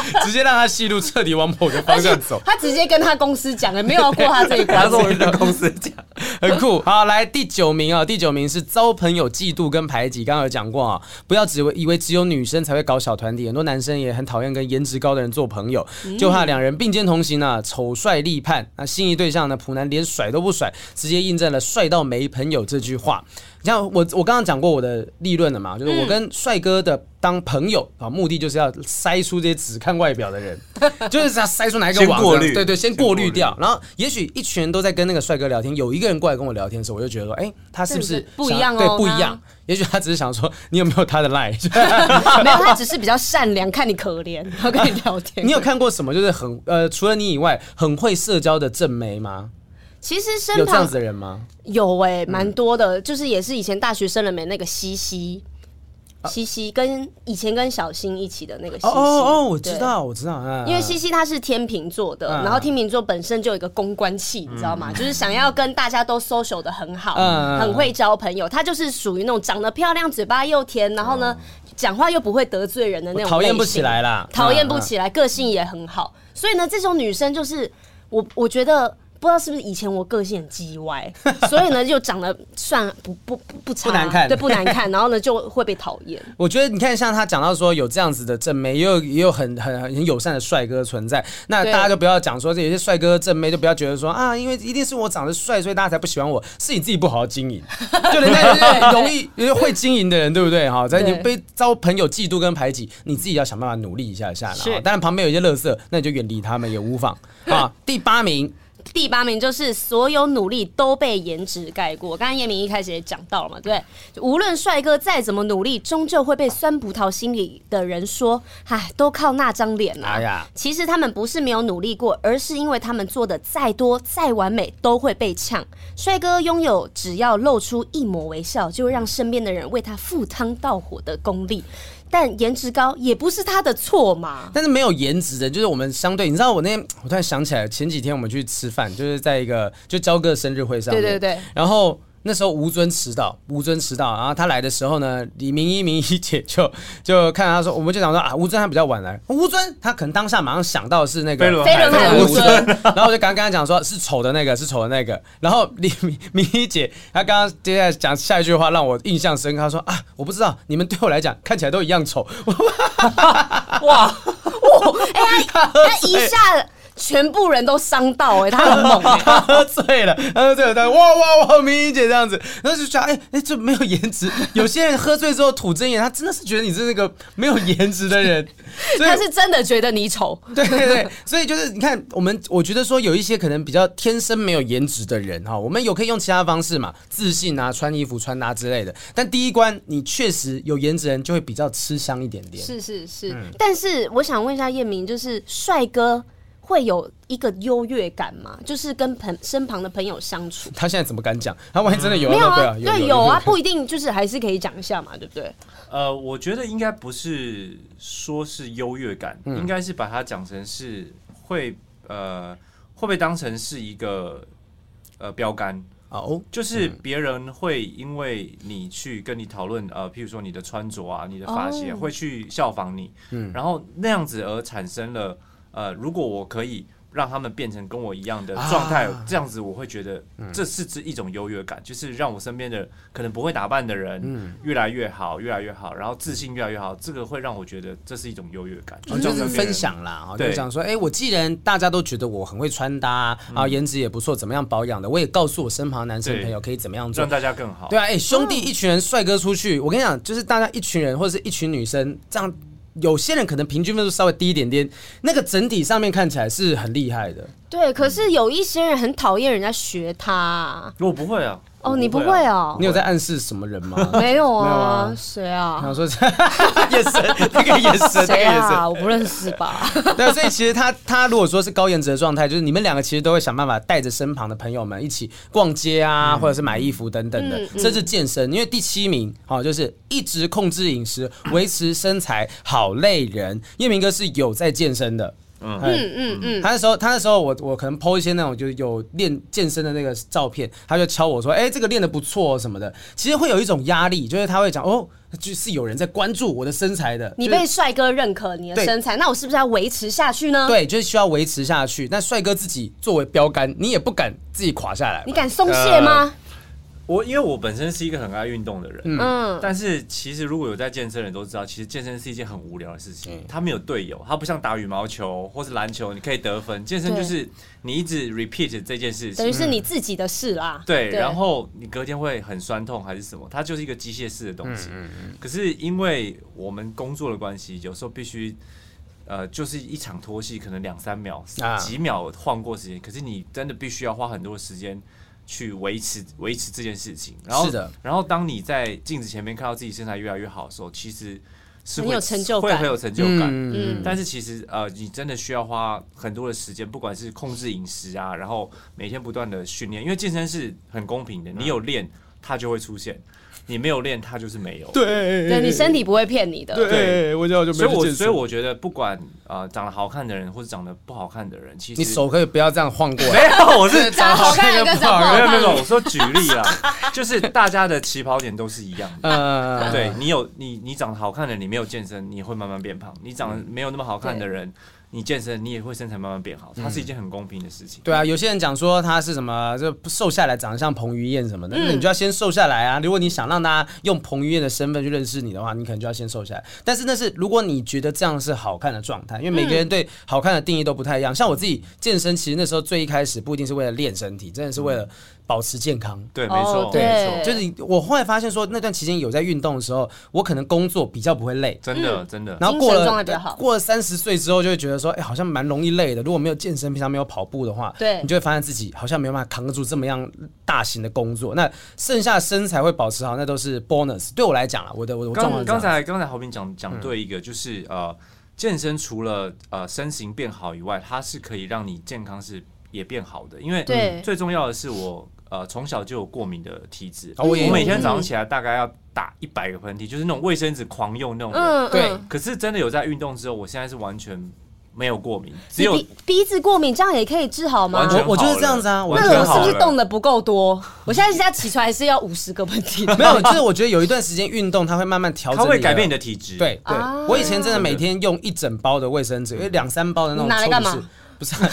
直接让他戏路彻底往某个方向走。他直接跟他公司讲了，没有过他这一关。他说我跟公司讲，很酷。好，来第九名啊，第九名是遭朋友嫉妒跟排挤。刚刚有讲过啊，不要只以为只有女生才会搞小团体，很多男生也很讨厌跟颜值高的人做朋友，就怕两人并肩同行呢，丑帅立判。那心仪对象呢，普男连甩都不甩，直接印证了“帅到没朋友”这句话。像我，我刚刚讲过我的立论了嘛，就是我跟帅哥的当朋友啊，目的就是要筛出这些只看外表的人，就是要筛出哪一个网子，对对对，先过滤掉。然后也许一群人都在跟那个帅哥聊天，有一个人过来跟我聊天的时候，我就觉得说，哎，他是不是不一样哦？对，不一样。也许他只是想说，你有没有他的 line？没有，他只是比较善良，看你可怜，然后跟你聊天。你有看过什么就是很呃，除了你以外很会社交的正妹吗？其实身旁有这样子的人吗？有哎、欸，蛮多的，嗯、就是也是以前大学生了没那个西西，啊、西西跟以前跟小新一起的那个西西。哦哦，我知道，我知道。因为西西他是天秤座的，嗯、然后天秤座本身就有一个公关气，嗯、你知道吗？就是想要跟大家都 social 的很好，嗯、很会交朋友。他就是属于那种长得漂亮、嘴巴又甜，然后呢，讲、嗯、话又不会得罪人的那种。讨厌不起来啦，讨厌不起来，个性也很好。所以呢，这种女生就是我，我觉得。不知道是不是以前我个性很叽歪，所以呢就长得算不不不不差，不难看，对，不难看，然后呢就会被讨厌。我觉得你看，像他讲到说有这样子的正妹，也有也有很很很友善的帅哥存在。那大家就不要讲说这有些帅哥正妹，就不要觉得说啊，因为一定是我长得帅，所以大家才不喜欢我。是你自己不好好经营，就人家容易因为会经营的人，对不对？哈，在你被遭朋友嫉妒跟排挤，你自己要想办法努力一下下。是，当然旁边有一些垃圾，那你就远离他们也无妨。啊，第八名。第八名就是所有努力都被颜值盖过。刚刚叶明一开始也讲到了嘛，对，无论帅哥再怎么努力，终究会被酸葡萄心里的人说：“唉，都靠那张脸啊。”哎呀，其实他们不是没有努力过，而是因为他们做的再多再完美，都会被呛。帅哥拥有只要露出一抹微笑，就会让身边的人为他赴汤蹈火的功力。但颜值高也不是他的错嘛。但是没有颜值的，就是我们相对，你知道，我那天我突然想起来，前几天我们去吃饭，就是在一个就交哥生日会上面，对对对，然后。那时候吴尊迟到，吴尊迟到，然后他来的时候呢，李明一、明一姐就就看他说，我们就想说啊，吴尊他比较晚来，吴尊他可能当下马上想到的是那个飞轮海吴尊，然后我就刚刚跟他讲说，是丑的那个，是丑的那个，然后李明明一姐她刚刚接下来讲下一句话让我印象深刻，她说啊，我不知道你们对我来讲看起来都一样丑，哇，哇，哎，他一下。全部人都伤到哎、欸，他很猛、欸，他 喝醉了，他喝醉了，他哇哇哇，明一姐这样子，然后就觉得哎哎，这没有颜值。有些人喝醉之后吐真言，他真的是觉得你是那个没有颜值的人，他是真的觉得你丑。对对对，所以就是你看，我们我觉得说有一些可能比较天生没有颜值的人哈，我们有可以用其他方式嘛，自信啊，穿衣服穿搭之类的。但第一关，你确实有颜值的人就会比较吃香一点点。是是是，嗯、但是我想问一下叶明，就是帅哥。会有一个优越感吗？就是跟朋身旁的朋友相处。他现在怎么敢讲？他万一真的有？没有啊，对，有啊，不一定，就是还是可以讲一下嘛，对不对？呃，我觉得应该不是说是优越感，嗯、应该是把它讲成是会呃会被当成是一个呃标杆哦，就是别人会因为你去跟你讨论呃，譬如说你的穿着啊，你的发型，哦、会去效仿你，嗯，然后那样子而产生了。呃，如果我可以让他们变成跟我一样的状态，啊、这样子我会觉得这是这一种优越感，嗯、就是让我身边的可能不会打扮的人越来越好，越来越好，然后自信越来越好，这个会让我觉得这是一种优越感，就是分享啦，对，就讲说，哎、欸，我既然大家都觉得我很会穿搭啊，颜值也不错，怎么样保养的，我也告诉我身旁男生朋友可以怎么样做，让大家更好。对啊，哎、欸，兄弟一群人，帅哥出去，我跟你讲，就是大家一群人或者是一群女生这样。有些人可能平均分数稍微低一点点，那个整体上面看起来是很厉害的。对，可是有一些人很讨厌人家学他啊。我不会啊。哦，你不会哦？你有在暗示什么人吗？没有啊，谁啊？然后说眼神，那个眼神，谁啊？我不认识吧？对，所以其实他他如果说是高颜值的状态，就是你们两个其实都会想办法带着身旁的朋友们一起逛街啊，或者是买衣服等等的，甚至健身。因为第七名好，就是一直控制饮食，维持身材，好累人。叶明哥是有在健身的。嗯嗯嗯，他那时候，他那时候我我可能 po 一些那种就是有练健身的那个照片，他就敲我说，哎、欸，这个练的不错什么的。其实会有一种压力，就是他会讲，哦，就是有人在关注我的身材的。你被帅哥认可你的身材，那我是不是要维持下去呢？对，就是需要维持下去。那帅哥自己作为标杆，你也不敢自己垮下来，你敢松懈吗？呃我因为我本身是一个很爱运动的人，嗯，但是其实如果有在健身的人都知道，其实健身是一件很无聊的事情。他没有队友，他不像打羽毛球或是篮球，你可以得分。健身就是你一直 repeat 这件事情，等于是你自己的事啦。对，然后你隔天会很酸痛还是什么？它就是一个机械式的东西。可是因为我们工作的关系，有时候必须呃，就是一场拖戏，可能两三秒、几秒晃过时间。可是你真的必须要花很多时间。去维持维持这件事情，然后，是的，然后当你在镜子前面看到自己身材越来越好的时候，其实是会很有成就感，会很有成就感。嗯，但是其实呃，你真的需要花很多的时间，不管是控制饮食啊，然后每天不断的训练，因为健身是很公平的，你有练，它就会出现。你没有练，它就是没有。对，对，你身体不会骗你的。对，我就所以，我所以我觉得，不管啊长得好看的人，或者长得不好看的人，其实你手可以不要这样晃过来。没有，我是 长得好看跟不好看。没有没有，我说举例啦，就是大家的起跑点都是一样的。嗯，对你有你你长得好看的，你没有健身，你会慢慢变胖。你长得没有那么好看的人。你健身，你也会身材慢慢变好，它是一件很公平的事情。对啊，有些人讲说他是什么，就瘦下来长得像彭于晏什么的，那你就要先瘦下来啊。如果你想让大家用彭于晏的身份去认识你的话，你可能就要先瘦下来。但是那是如果你觉得这样是好看的状态，因为每个人对好看的定义都不太一样。像我自己健身，其实那时候最一开始不一定是为了练身体，真的是为了。保持健康，对，没错，对，没错，就是我后来发现说，那段期间有在运动的时候，我可能工作比较不会累，真的，真的。然后过了过了三十岁之后，就会觉得说，哎、欸，好像蛮容易累的。如果没有健身，平常没有跑步的话，对，你就会发现自己好像没有办法扛得住这么样大型的工作。那剩下的身材会保持好，那都是 bonus。对我来讲啊，我的我的状况。刚才刚才豪平讲讲对一个，就是呃，健身除了呃身形变好以外，它是可以让你健康是也变好的。因为对最重要的是我。呃，从小就有过敏的体质，我每天早上起来大概要打一百个喷嚏，就是那种卫生纸狂用那种。嗯，对。可是真的有在运动之后，我现在是完全没有过敏，只有鼻子过敏，这样也可以治好吗？我我就是这样子啊。那我是不是动的不够多？我现在现在起床还是要五十个喷嚏。没有，就是我觉得有一段时间运动，它会慢慢调整，它会改变你的体质。对对，我以前真的每天用一整包的卫生纸，因为两三包的那种。拿来干嘛？不是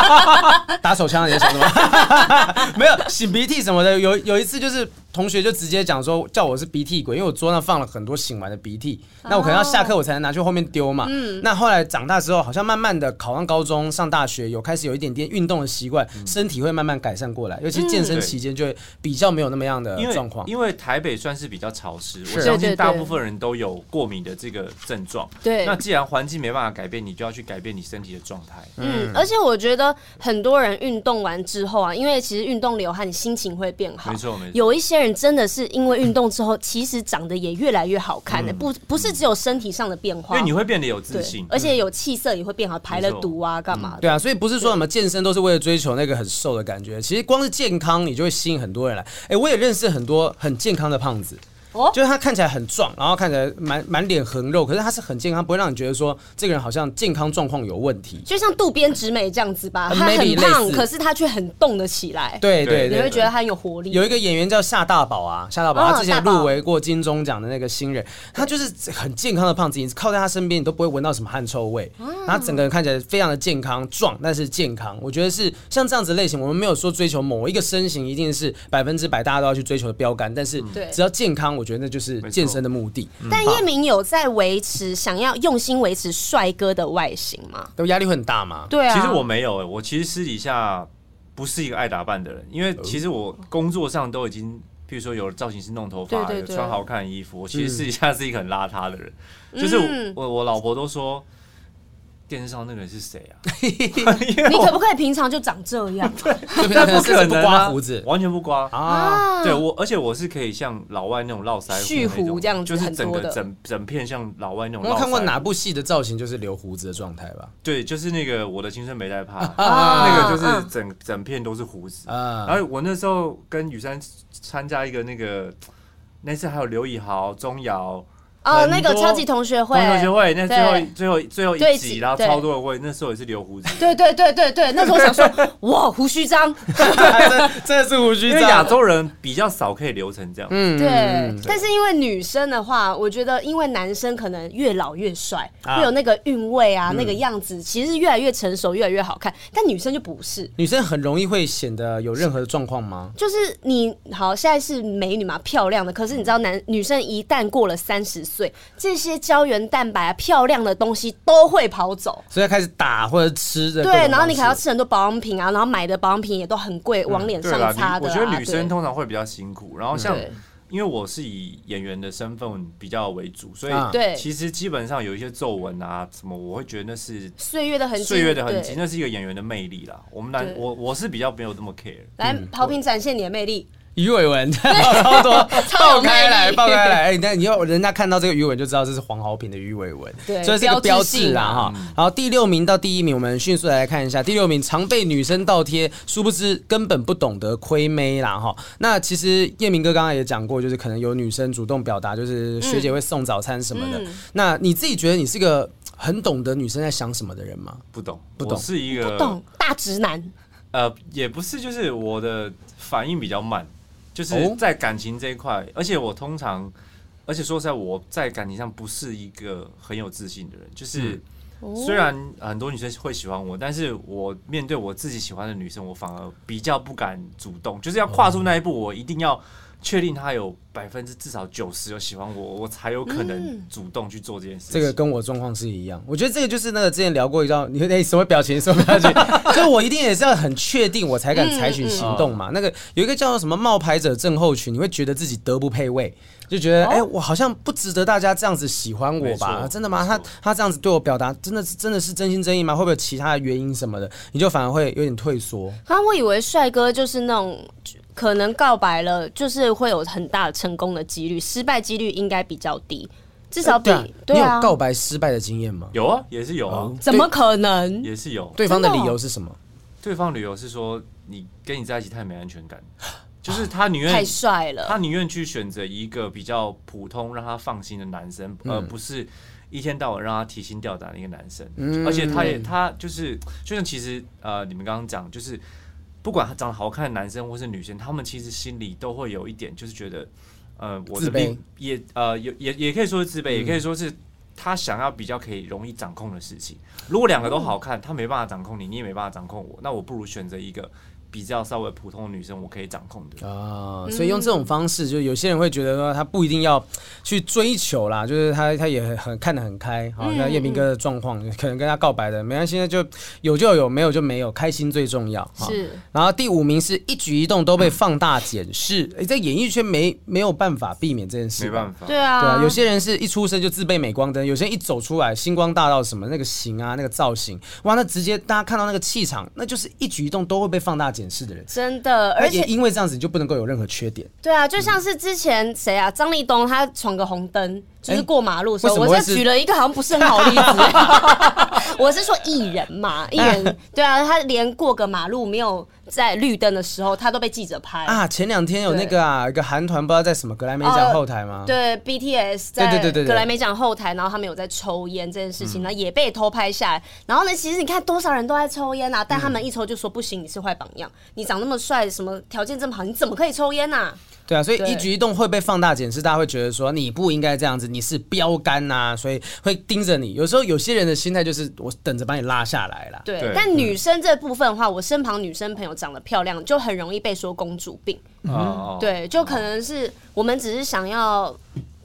打手枪也晓得吗？没有擤鼻涕什么的。有有一次就是。同学就直接讲说叫我是鼻涕鬼，因为我桌上放了很多醒完的鼻涕，那我可能要下课我才能拿去后面丢嘛。嗯那后来长大之后，好像慢慢的考上高中、上大学，有开始有一点点运动的习惯，身体会慢慢改善过来。尤其健身期间就会比较没有那么样的状况。因为台北算是比较潮湿，我相信大部分人都有过敏的这个症状。对，那既然环境没办法改变，你就要去改变你身体的状态。嗯，而且我觉得很多人运动完之后啊，因为其实运动流汗，你心情会变好。没错没错，有一些。人真的是因为运动之后，其实长得也越来越好看的，不不是只有身体上的变化，因为你会变得有自信，而且有气色也会变好，排了毒啊，干嘛？对啊，所以不是说什么健身都是为了追求那个很瘦的感觉，其实光是健康，你就会吸引很多人来。哎，我也认识很多很健康的胖子。哦，就是他看起来很壮，然后看起来满满脸横肉，可是他是很健康，不会让你觉得说这个人好像健康状况有问题。就像渡边直美这样子吧，他很胖，可是他却很动得起来。对对，你会觉得他很有活力。有一个演员叫夏大宝啊，夏大宝，他之前入围过金钟奖的那个新人，他就是很健康的胖子，你靠在他身边，你都不会闻到什么汗臭味。他整个人看起来非常的健康壮，但是健康。我觉得是像这样子类型，我们没有说追求某一个身形一定是百分之百大家都要去追求的标杆，但是只要健康，我觉得那就是健身的目的。但叶明有在维持想要用心维持帅哥的外形吗？都压力会很大吗？对啊，其实我没有，我其实私底下不是一个爱打扮的人，因为其实我工作上都已经，譬如说有造型师弄头发，有穿好看的衣服，我其实私底下是一个很邋遢的人，就是我我老婆都说。电视上那个人是谁啊？你可不可以平常就长这样？对，平常不可能不刮胡子，完全不刮啊！对我，而且我是可以像老外那种络腮蓄胡这样子，就是整个整整片像老外那种。我看过哪部戏的造型就是留胡子的状态吧？对，就是那个《我的青春没在怕》，那个就是整整片都是胡子。然后我那时候跟雨珊参加一个那个，那次还有刘以豪、钟瑶。哦，那个超级同学会，同学会那最后最后最后一集，然后超多的会，那时候也是留胡子。对对对对对，那时候想说，哇，胡须章，真的是胡须张。因为亚洲人比较少可以留成这样。嗯，对。但是因为女生的话，我觉得因为男生可能越老越帅，会有那个韵味啊，那个样子其实越来越成熟，越来越好看。但女生就不是，女生很容易会显得有任何的状况吗？就是你好，现在是美女嘛，漂亮的。可是你知道，男女生一旦过了三十。岁这些胶原蛋白啊，漂亮的东西都会跑走，所以开始打或者吃的。对，然后你可能要吃很多保养品啊，然后买的保养品也都很贵，往脸上擦的。我觉得女生通常会比较辛苦，然后像因为我是以演员的身份比较为主，所以对，其实基本上有一些皱纹啊什么，我会觉得那是岁月的痕迹，岁月的痕迹，那是一个演员的魅力啦。我们来，我我是比较没有这么 care。来，跑平展现你的魅力。鱼尾纹 超多，爆开来，爆开来！哎，那你要人家看到这个鱼尾就知道这是黄豪平的鱼尾纹，对，所以是个标志啦哈。然后第六名到第一名，我们迅速来看一下。第六名常被女生倒贴，殊不知根本不懂得亏妹啦哈。那其实叶明哥刚刚也讲过，就是可能有女生主动表达，就是学姐会送早餐什么的。那你自己觉得你是个很懂得女生在想什么的人吗？不懂，不懂，是一个不懂大直男。呃，也不是，就是我的反应比较慢。就是在感情这一块，而且我通常，而且说实在，我在感情上不是一个很有自信的人。就是虽然很多女生会喜欢我，但是我面对我自己喜欢的女生，我反而比较不敢主动。就是要跨出那一步，我一定要确定他有百分之至少九十有喜欢我，我才有可能主动去做这件事。这个跟我状况是一样，我觉得这个就是那个之前聊过一道，你哎什么表情什么表情，就我一定也是要很确定我才敢采取行动嘛。那个有一个叫做什么冒牌者症候群，你会觉得自己德不配位，就觉得哎我好像不值得大家这样子喜欢我吧？真的吗？他他这样子对我表达，真的是真的是真心真意吗？会不会有其他的原因什么的？你就反而会有点退缩。啊，我以为帅哥就是那种。可能告白了，就是会有很大的成功的几率，失败几率应该比较低，至少比、呃、对啊。你有告白失败的经验吗？有啊，也是有啊。怎么可能？也是有。对方的理由是什么？对方理由是说你跟你在一起太没安全感，就是他宁愿太帅了，他宁愿去选择一个比较普通让他放心的男生，而、嗯、不是一天到晚让他提心吊胆的一个男生。嗯、而且他也他就是，就像其实呃，你们刚刚讲就是。不管他长得好看的男生或是女生，他们其实心里都会有一点，就是觉得，呃，我自卑也呃，也也也可以说是自卑，也可以说是他想要比较可以容易掌控的事情。如果两个都好看，他没办法掌控你，你也没办法掌控我，那我不如选择一个。比较稍微普通的女生，我可以掌控的啊，所以用这种方式，就有些人会觉得说他不一定要去追求啦，就是他他也很看得很开。好，那叶明哥的状况，可能跟他告白的没关系，就有就有，没有就没有，开心最重要。是。然后第五名是一举一动都被放大检视，哎，在演艺圈没没有办法避免这件事，没办法。对啊，对啊，有些人是一出生就自备镁光灯，有些人一走出来星光大道什么那个型啊，那个造型，哇，那直接大家看到那个气场，那就是一举一动都会被放大检视的人。真。的，而且因为这样子，你就不能够有任何缺点。对啊，就像是之前谁啊，张立东他闯个红灯，就是过马路的时候，我在举了一个好像不是很好的例子。我是说艺人嘛，艺人 对啊，他连过个马路没有在绿灯的时候，他都被记者拍啊。前两天有那个啊，一个韩团不知道在什么格莱美奖后台吗？对，BTS 在格莱美奖后台，然后他们有在抽烟这件事情呢，也被偷拍下来。然后呢，其实你看多少人都在抽烟啊，但他们一抽就说不行，你是坏榜样，你长那么帅，什么条件这么好，你怎么可以抽烟呐？对啊，所以一举一动会被放大检视，大家会觉得说你不应该这样子，你是标杆呐、啊，所以会盯着你。有时候有些人的心态就是我等着把你拉下来啦。对，对但女生这部分的话，我身旁女生朋友长得漂亮，就很容易被说公主病。嗯，对，就可能是我们只是想要。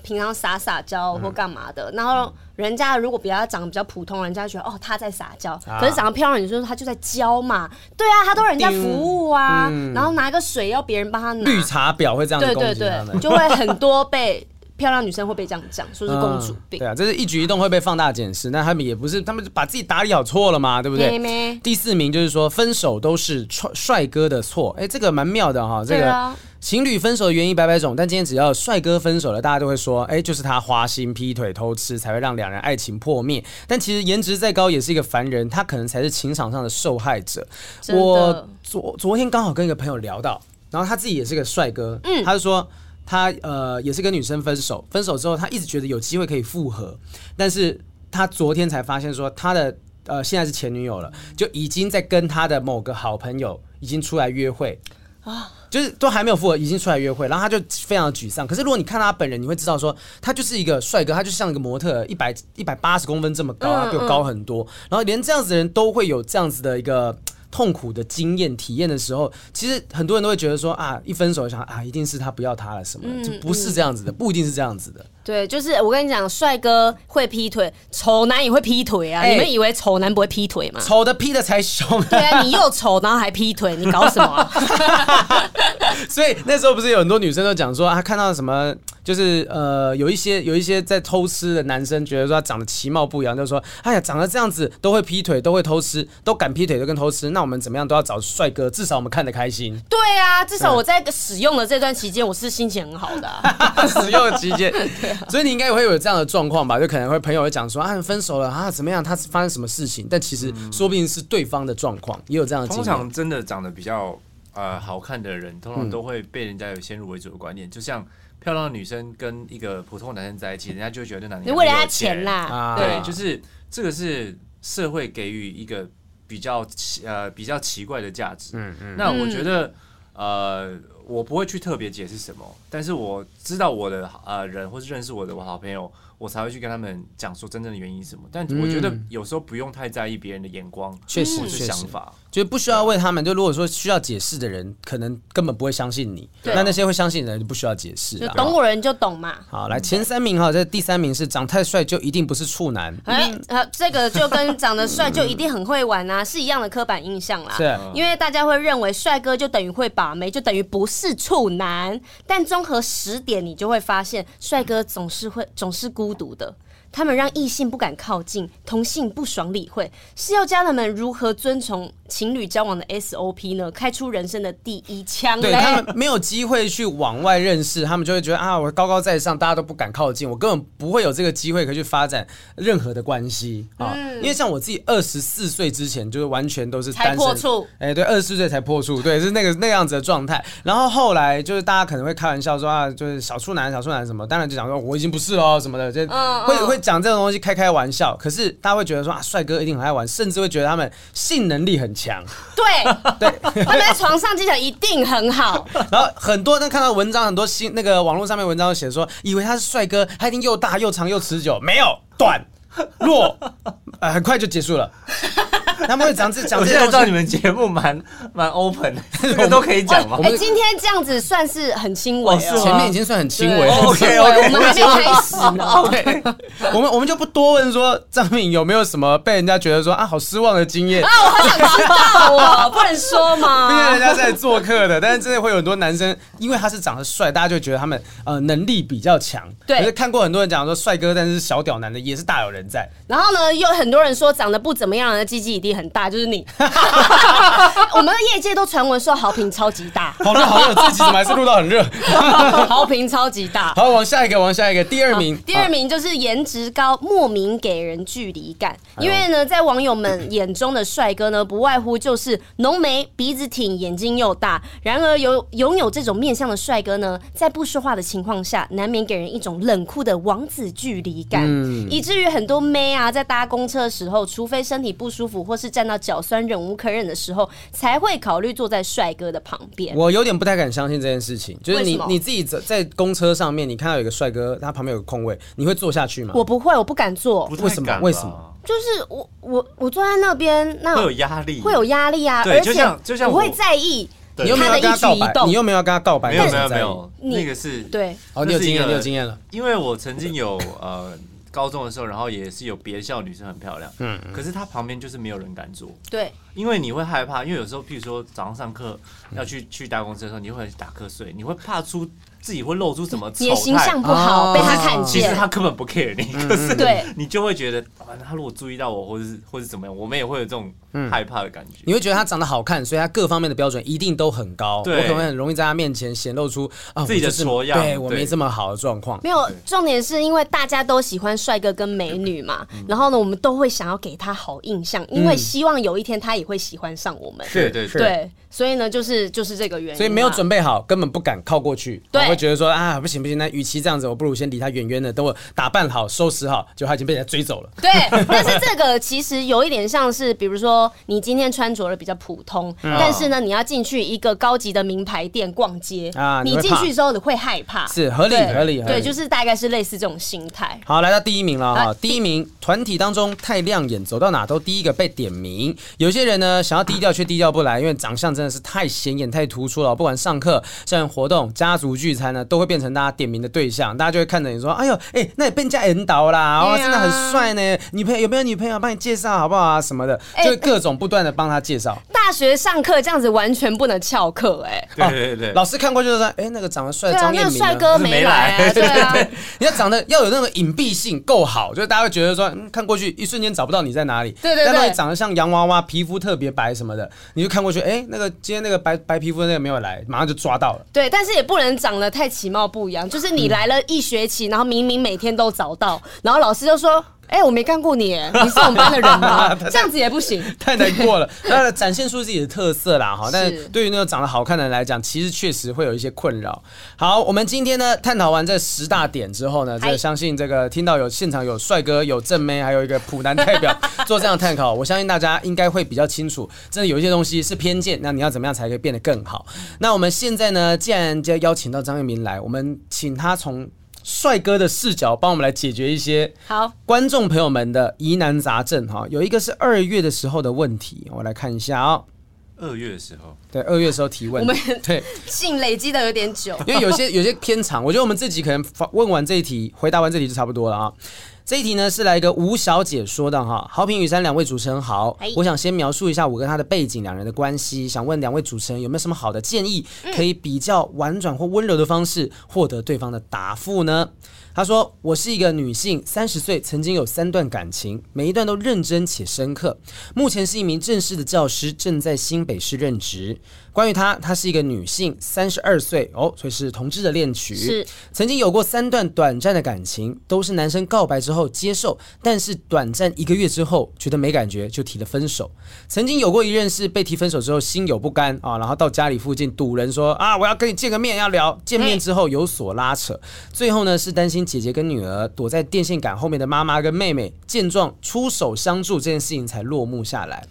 平常撒撒娇或干嘛的，然后人家如果比较长得比较普通，人家觉得哦他在撒娇，可是长得漂亮女生她就在娇嘛，对啊，她都人家服务啊，然后拿个水要别人帮她拿，绿茶婊会这样子，对对对，就会很多被漂亮女生会被这样讲，说是公主病，对啊，这是一举一动会被放大检视，那他们也不是，他们把自己打理好错了嘛，对不对？第四名就是说分手都是帅帅哥的错，哎，这个蛮妙的哈，这个。情侣分手的原因百百种，但今天只要帅哥分手了，大家都会说，哎、欸，就是他花心、劈腿、偷吃，才会让两人爱情破灭。但其实颜值再高也是一个凡人，他可能才是情场上的受害者。我昨昨天刚好跟一个朋友聊到，然后他自己也是个帅哥，嗯，他就说他呃也是跟女生分手，分手之后他一直觉得有机会可以复合，但是他昨天才发现说他的呃现在是前女友了，就已经在跟他的某个好朋友已经出来约会啊。就是都还没有复合，已经出来约会，然后他就非常的沮丧。可是如果你看他本人，你会知道说，他就是一个帅哥，他就像一个模特，一百一百八十公分这么高，他比我高很多。然后连这样子的人都会有这样子的一个痛苦的经验体验的时候，其实很多人都会觉得说啊，一分手就想啊，一定是他不要他了什么，就不是这样子的，不一定是这样子的。对，就是我跟你讲，帅哥会劈腿，丑男也会劈腿啊！欸、你们以为丑男不会劈腿吗？丑的劈的才凶。对啊，你又丑，然后还劈腿，你搞什么、啊？所以那时候不是有很多女生都讲说，她看到什么，就是呃，有一些有一些在偷吃的男生，觉得说他长得其貌不扬，就说，哎呀，长得这样子都会劈腿，都会偷吃，都敢劈腿，都跟偷吃，那我们怎么样都要找帅哥，至少我们看得开心。对啊，至少我在使用的这段期间，我是心情很好的、啊。使用的期间。所以你应该也会有这样的状况吧？就可能会朋友会讲说啊，分手了啊，怎么样？他是发生什么事情？但其实说不定是对方的状况，也有这样的。通常真的长得比较呃好看的人，通常都会被人家有先入为主的观念。就像漂亮的女生跟一个普通的男生在一起，人家就会觉得这男人你为了他钱啦。对，就是这个是社会给予一个比较奇呃比较奇怪的价值。嗯嗯。那我觉得呃。我不会去特别解释什么，但是我知道我的呃人或是认识我的我好朋友。我才会去跟他们讲说真正的原因是什么，但我觉得有时候不用太在意别人的眼光，确实是想法，就是不需要问他们。就如果说需要解释的人，可能根本不会相信你。那那些会相信的人就不需要解释，就懂我人就懂嘛。好，来前三名哈，这第三名是长太帅就一定不是处男。哎，呃，这个就跟长得帅就一定很会玩啊，是一样的刻板印象啦。是，因为大家会认为帅哥就等于会把妹，就等于不是处男。但综合十点，你就会发现，帅哥总是会总是孤孤独的。他们让异性不敢靠近，同性不爽理会，是要教他们如何遵从情侣交往的 SOP 呢？开出人生的第一枪。对，他们没有机会去往外认识，他们就会觉得啊，我高高在上，大家都不敢靠近，我根本不会有这个机会可以去发展任何的关系啊。嗯、因为像我自己二十四岁之前，就是完全都是单身。才破处。哎，对，二十四岁才破处，对，是那个那个样子的状态。然后后来就是大家可能会开玩笑说啊，就是小处男、小处男什么，当然就讲说我已经不是了什么的，就会、嗯嗯、会讲这种东西开开玩笑。可是大家会觉得说啊，帅哥一定很爱玩，甚至会觉得他们性能力很强。对。对，他们在床上技巧一定很好。然后很多人看到文章，很多新那个网络上面文章写说，以为他是帅哥，他一定又大又长又持久，没有，短弱，呃，很快就结束了。他们会讲这讲，我现在知道你们节目蛮蛮 open 的，这个都可以讲吗？哎，今天这样子算是很轻微，前面已经算很轻微。OK OK，我们还没开始呢。OK，我们我们就不多问说张敏有没有什么被人家觉得说啊好失望的经验啊，我好想知道哦，不能说吗？毕竟人家是来做客的，但是真的会有很多男生，因为他是长得帅，大家就觉得他们呃能力比较强。对，可是看过很多人讲说帅哥，但是小屌男的也是大有人在。然后呢，又很多人说长得不怎么样的鸡鸡一定很大，就是你。我们的业界都传闻说好评超级大，好热好热，这集怎么还是录到很热？好评超级大。好，往下一个，往下一个，第二名，第二名就是颜值高，莫名给人距离感。因为呢，在网友们眼中的帅哥呢，不外乎就是浓眉、鼻子挺、眼睛又大。然而有拥有这种面相的帅哥呢，在不说话的情况下，难免给人一种冷酷的王子距离感，以至于很多妹啊，在搭公车的时候，除非身体不舒服或是站到脚酸忍无可忍的时候，才会考虑坐在帅哥的旁边。我有点不太敢相信这件事情，就是你你自己在在公车上面，你看到有一个帅哥，他旁边有个空位，你会坐下去吗？我不会，我不敢坐。为什么？为什么？就是我我我坐在那边，那会有压力，会有压力啊！对，就像就像我会在意你又没有跟他告白，你又没有跟他告白？没有没有没有，那个是对。哦，你有经验，你有经验了。因为我曾经有呃。高中的时候，然后也是有别校女生很漂亮，嗯，可是她旁边就是没有人敢坐，对，因为你会害怕，因为有时候，譬如说早上上课要去去搭公车的时候，你会打瞌睡，你会怕出。自己会露出什么丑态？形象不好，被他看见。其实他根本不 care 你，可是对，你就会觉得，他如果注意到我，或者是或者怎么样，我们也会有这种害怕的感觉。你会觉得他长得好看，所以他各方面的标准一定都很高。我可能很容易在他面前显露出啊自己的模样。对我没这么好的状况。没有，重点是因为大家都喜欢帅哥跟美女嘛，然后呢，我们都会想要给他好印象，因为希望有一天他也会喜欢上我们。对对对。所以呢，就是就是这个原因。所以没有准备好，根本不敢靠过去。对，会觉得说啊，不行不行，那与其这样子，我不如先离他远远的，等我打扮好、收拾好，就他已经被人家追走了。对，但是这个其实有一点像是，比如说你今天穿着的比较普通，但是呢，你要进去一个高级的名牌店逛街啊，你进去之后你会害怕，是合理合理。对，就是大概是类似这种心态。好，来到第一名了哈，第一名团体当中太亮眼，走到哪都第一个被点名。有些人呢，想要低调却低调不来，因为长相真的是太显眼。太突出了，不管上课、像活动、家族聚餐呢，都会变成大家点名的对象。大家就会看着你说：“哎呦，哎、欸，那也被人家引导啦，哦，真的很帅呢。女朋友有没有女朋友？帮你介绍好不好啊？什么的，就会各种不断的帮他介绍。欸”大学上课这样子完全不能翘课，哎，对对对，老师看过就是说：“哎、欸，那个长得帅的张彦明，帅哥没来啊。”对啊，你要长得要有那个隐蔽性够好，就是大家会觉得说，嗯，看过去一瞬间找不到你在哪里。对对对，但你长得像洋娃娃，皮肤特别白什么的，你就看过去，哎、欸，那个今天那个白白皮肤的那个没有来。马上就抓到了。对，但是也不能长得太其貌不扬，就是你来了一学期，然后明明每天都早到，然后老师就说。哎、欸，我没干过你，你是我们班的人吗？这样子也不行，太难过了。那展现出自己的特色啦，哈。但是对于那个长得好看的人来讲，其实确实会有一些困扰。好，我们今天呢，探讨完这十大点之后呢，这个、相信这个听到有现场有帅哥、有正妹，还有一个普男代表 做这样的探讨，我相信大家应该会比较清楚，真的有一些东西是偏见，那你要怎么样才可以变得更好？那我们现在呢，既然就要邀请到张育民来，我们请他从。帅哥的视角，帮我们来解决一些好观众朋友们的疑难杂症哈。有一个是二月的时候的问题，我来看一下啊、哦。二月的时候，对，二月的时候提问，我们 对信累积的有点久，因为有些有些偏长，我觉得我们自己可能问完这一题，回答完这题就差不多了啊。这一题呢是来一个吴小姐说的哈，好评雨山两位主持人好，我想先描述一下我跟他的背景，两人的关系，想问两位主持人有没有什么好的建议，可以比较婉转或温柔的方式获得对方的答复呢？他说：“我是一个女性，三十岁，曾经有三段感情，每一段都认真且深刻。目前是一名正式的教师，正在新北市任职。关于她，她是一个女性，三十二岁，哦，所以是同志的恋曲。是曾经有过三段短暂的感情，都是男生告白之后接受，但是短暂一个月之后觉得没感觉，就提了分手。曾经有过一任是被提分手之后心有不甘啊，然后到家里附近堵人说啊，我要跟你见个面，要聊。见面之后有所拉扯，最后呢是担心。”姐姐跟女儿躲在电线杆后面的妈妈跟妹妹见状出手相助，这件事情才落幕下来。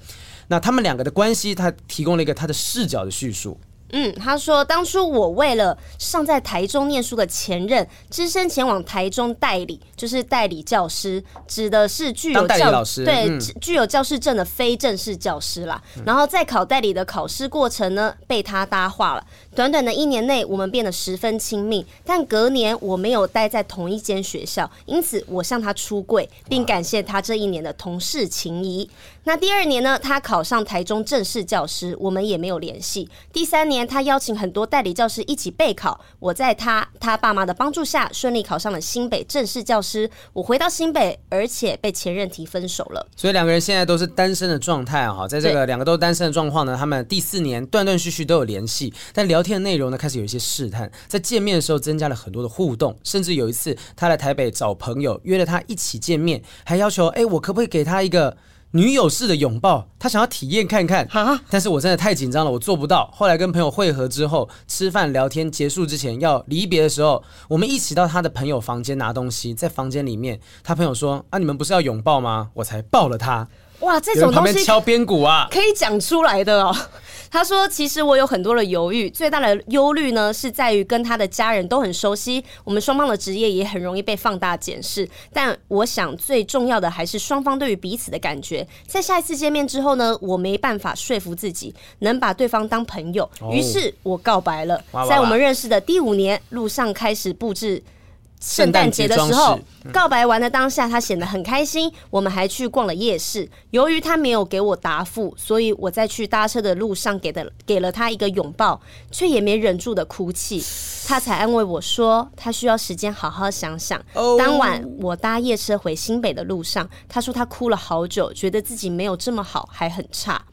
那他们两个的关系，他提供了一个他的视角的叙述。嗯，他说当初我为了上在台中念书的前任，只身前往台中代理，就是代理教师，指的是具有教老师对、嗯、具有教师证的非正式教师啦。然后在考代理的考试过程呢，被他搭话了。短短的一年内，我们变得十分亲密。但隔年我没有待在同一间学校，因此我向他出柜，并感谢他这一年的同事情谊。那第二年呢，他考上台中正式教师，我们也没有联系。第三年，他邀请很多代理教师一起备考，我在他他爸妈的帮助下，顺利考上了新北正式教师。我回到新北，而且被前任提分手了。所以两个人现在都是单身的状态哈！在这个两个都单身的状况呢，他们第四年断断续续都有联系，但聊天的内容呢开始有一些试探，在见面的时候增加了很多的互动，甚至有一次他来台北找朋友，约了他一起见面，还要求哎，我可不可以给他一个。女友式的拥抱，他想要体验看看，但是我真的太紧张了，我做不到。后来跟朋友会合之后，吃饭聊天结束之前要离别的时候，我们一起到他的朋友房间拿东西，在房间里面，他朋友说：“啊，你们不是要拥抱吗？”我才抱了他。哇，这种东西敲边鼓啊，可以讲出来的哦。他说：“其实我有很多的犹豫，最大的忧虑呢是在于跟他的家人都很熟悉，我们双方的职业也很容易被放大检视。但我想最重要的还是双方对于彼此的感觉。在下一次见面之后呢，我没办法说服自己能把对方当朋友，于是我告白了。在我们认识的第五年，路上开始布置。”圣诞节的时候，告白完的当下，他显得很开心。我们还去逛了夜市。由于他没有给我答复，所以我在去搭车的路上给的给了他一个拥抱，却也没忍住的哭泣。他才安慰我说，他需要时间好好想想。当晚我搭夜车回新北的路上，他说他哭了好久，觉得自己没有这么好，还很差。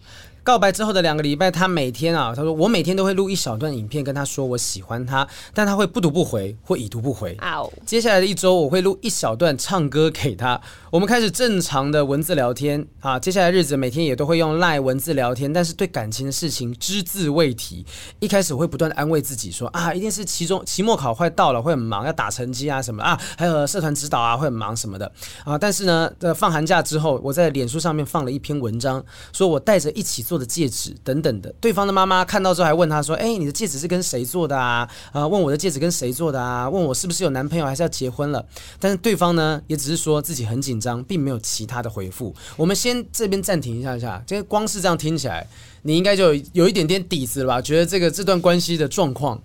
告白之后的两个礼拜，他每天啊，他说我每天都会录一小段影片跟他说我喜欢他，但他会不读不回或已读不回。接下来的一周，我会录一小段唱歌给他。我们开始正常的文字聊天啊，接下来日子每天也都会用 LINE 文字聊天，但是对感情的事情只字未提。一开始我会不断的安慰自己说啊，一定是期中期末考快到了，会很忙，要打成绩啊什么啊，还有社团指导啊会很忙什么的啊。但是呢，呃，放寒假之后，我在脸书上面放了一篇文章，说我带着一起做。做的戒指等等的，对方的妈妈看到之后还问他说：“哎，你的戒指是跟谁做的啊？啊，问我的戒指跟谁做的啊？问我是不是有男朋友还是要结婚了？”但是对方呢，也只是说自己很紧张，并没有其他的回复。我们先这边暂停一下一下，这个光是这样听起来，你应该就有，有一点点底子了吧？觉得这个这段关系的状况，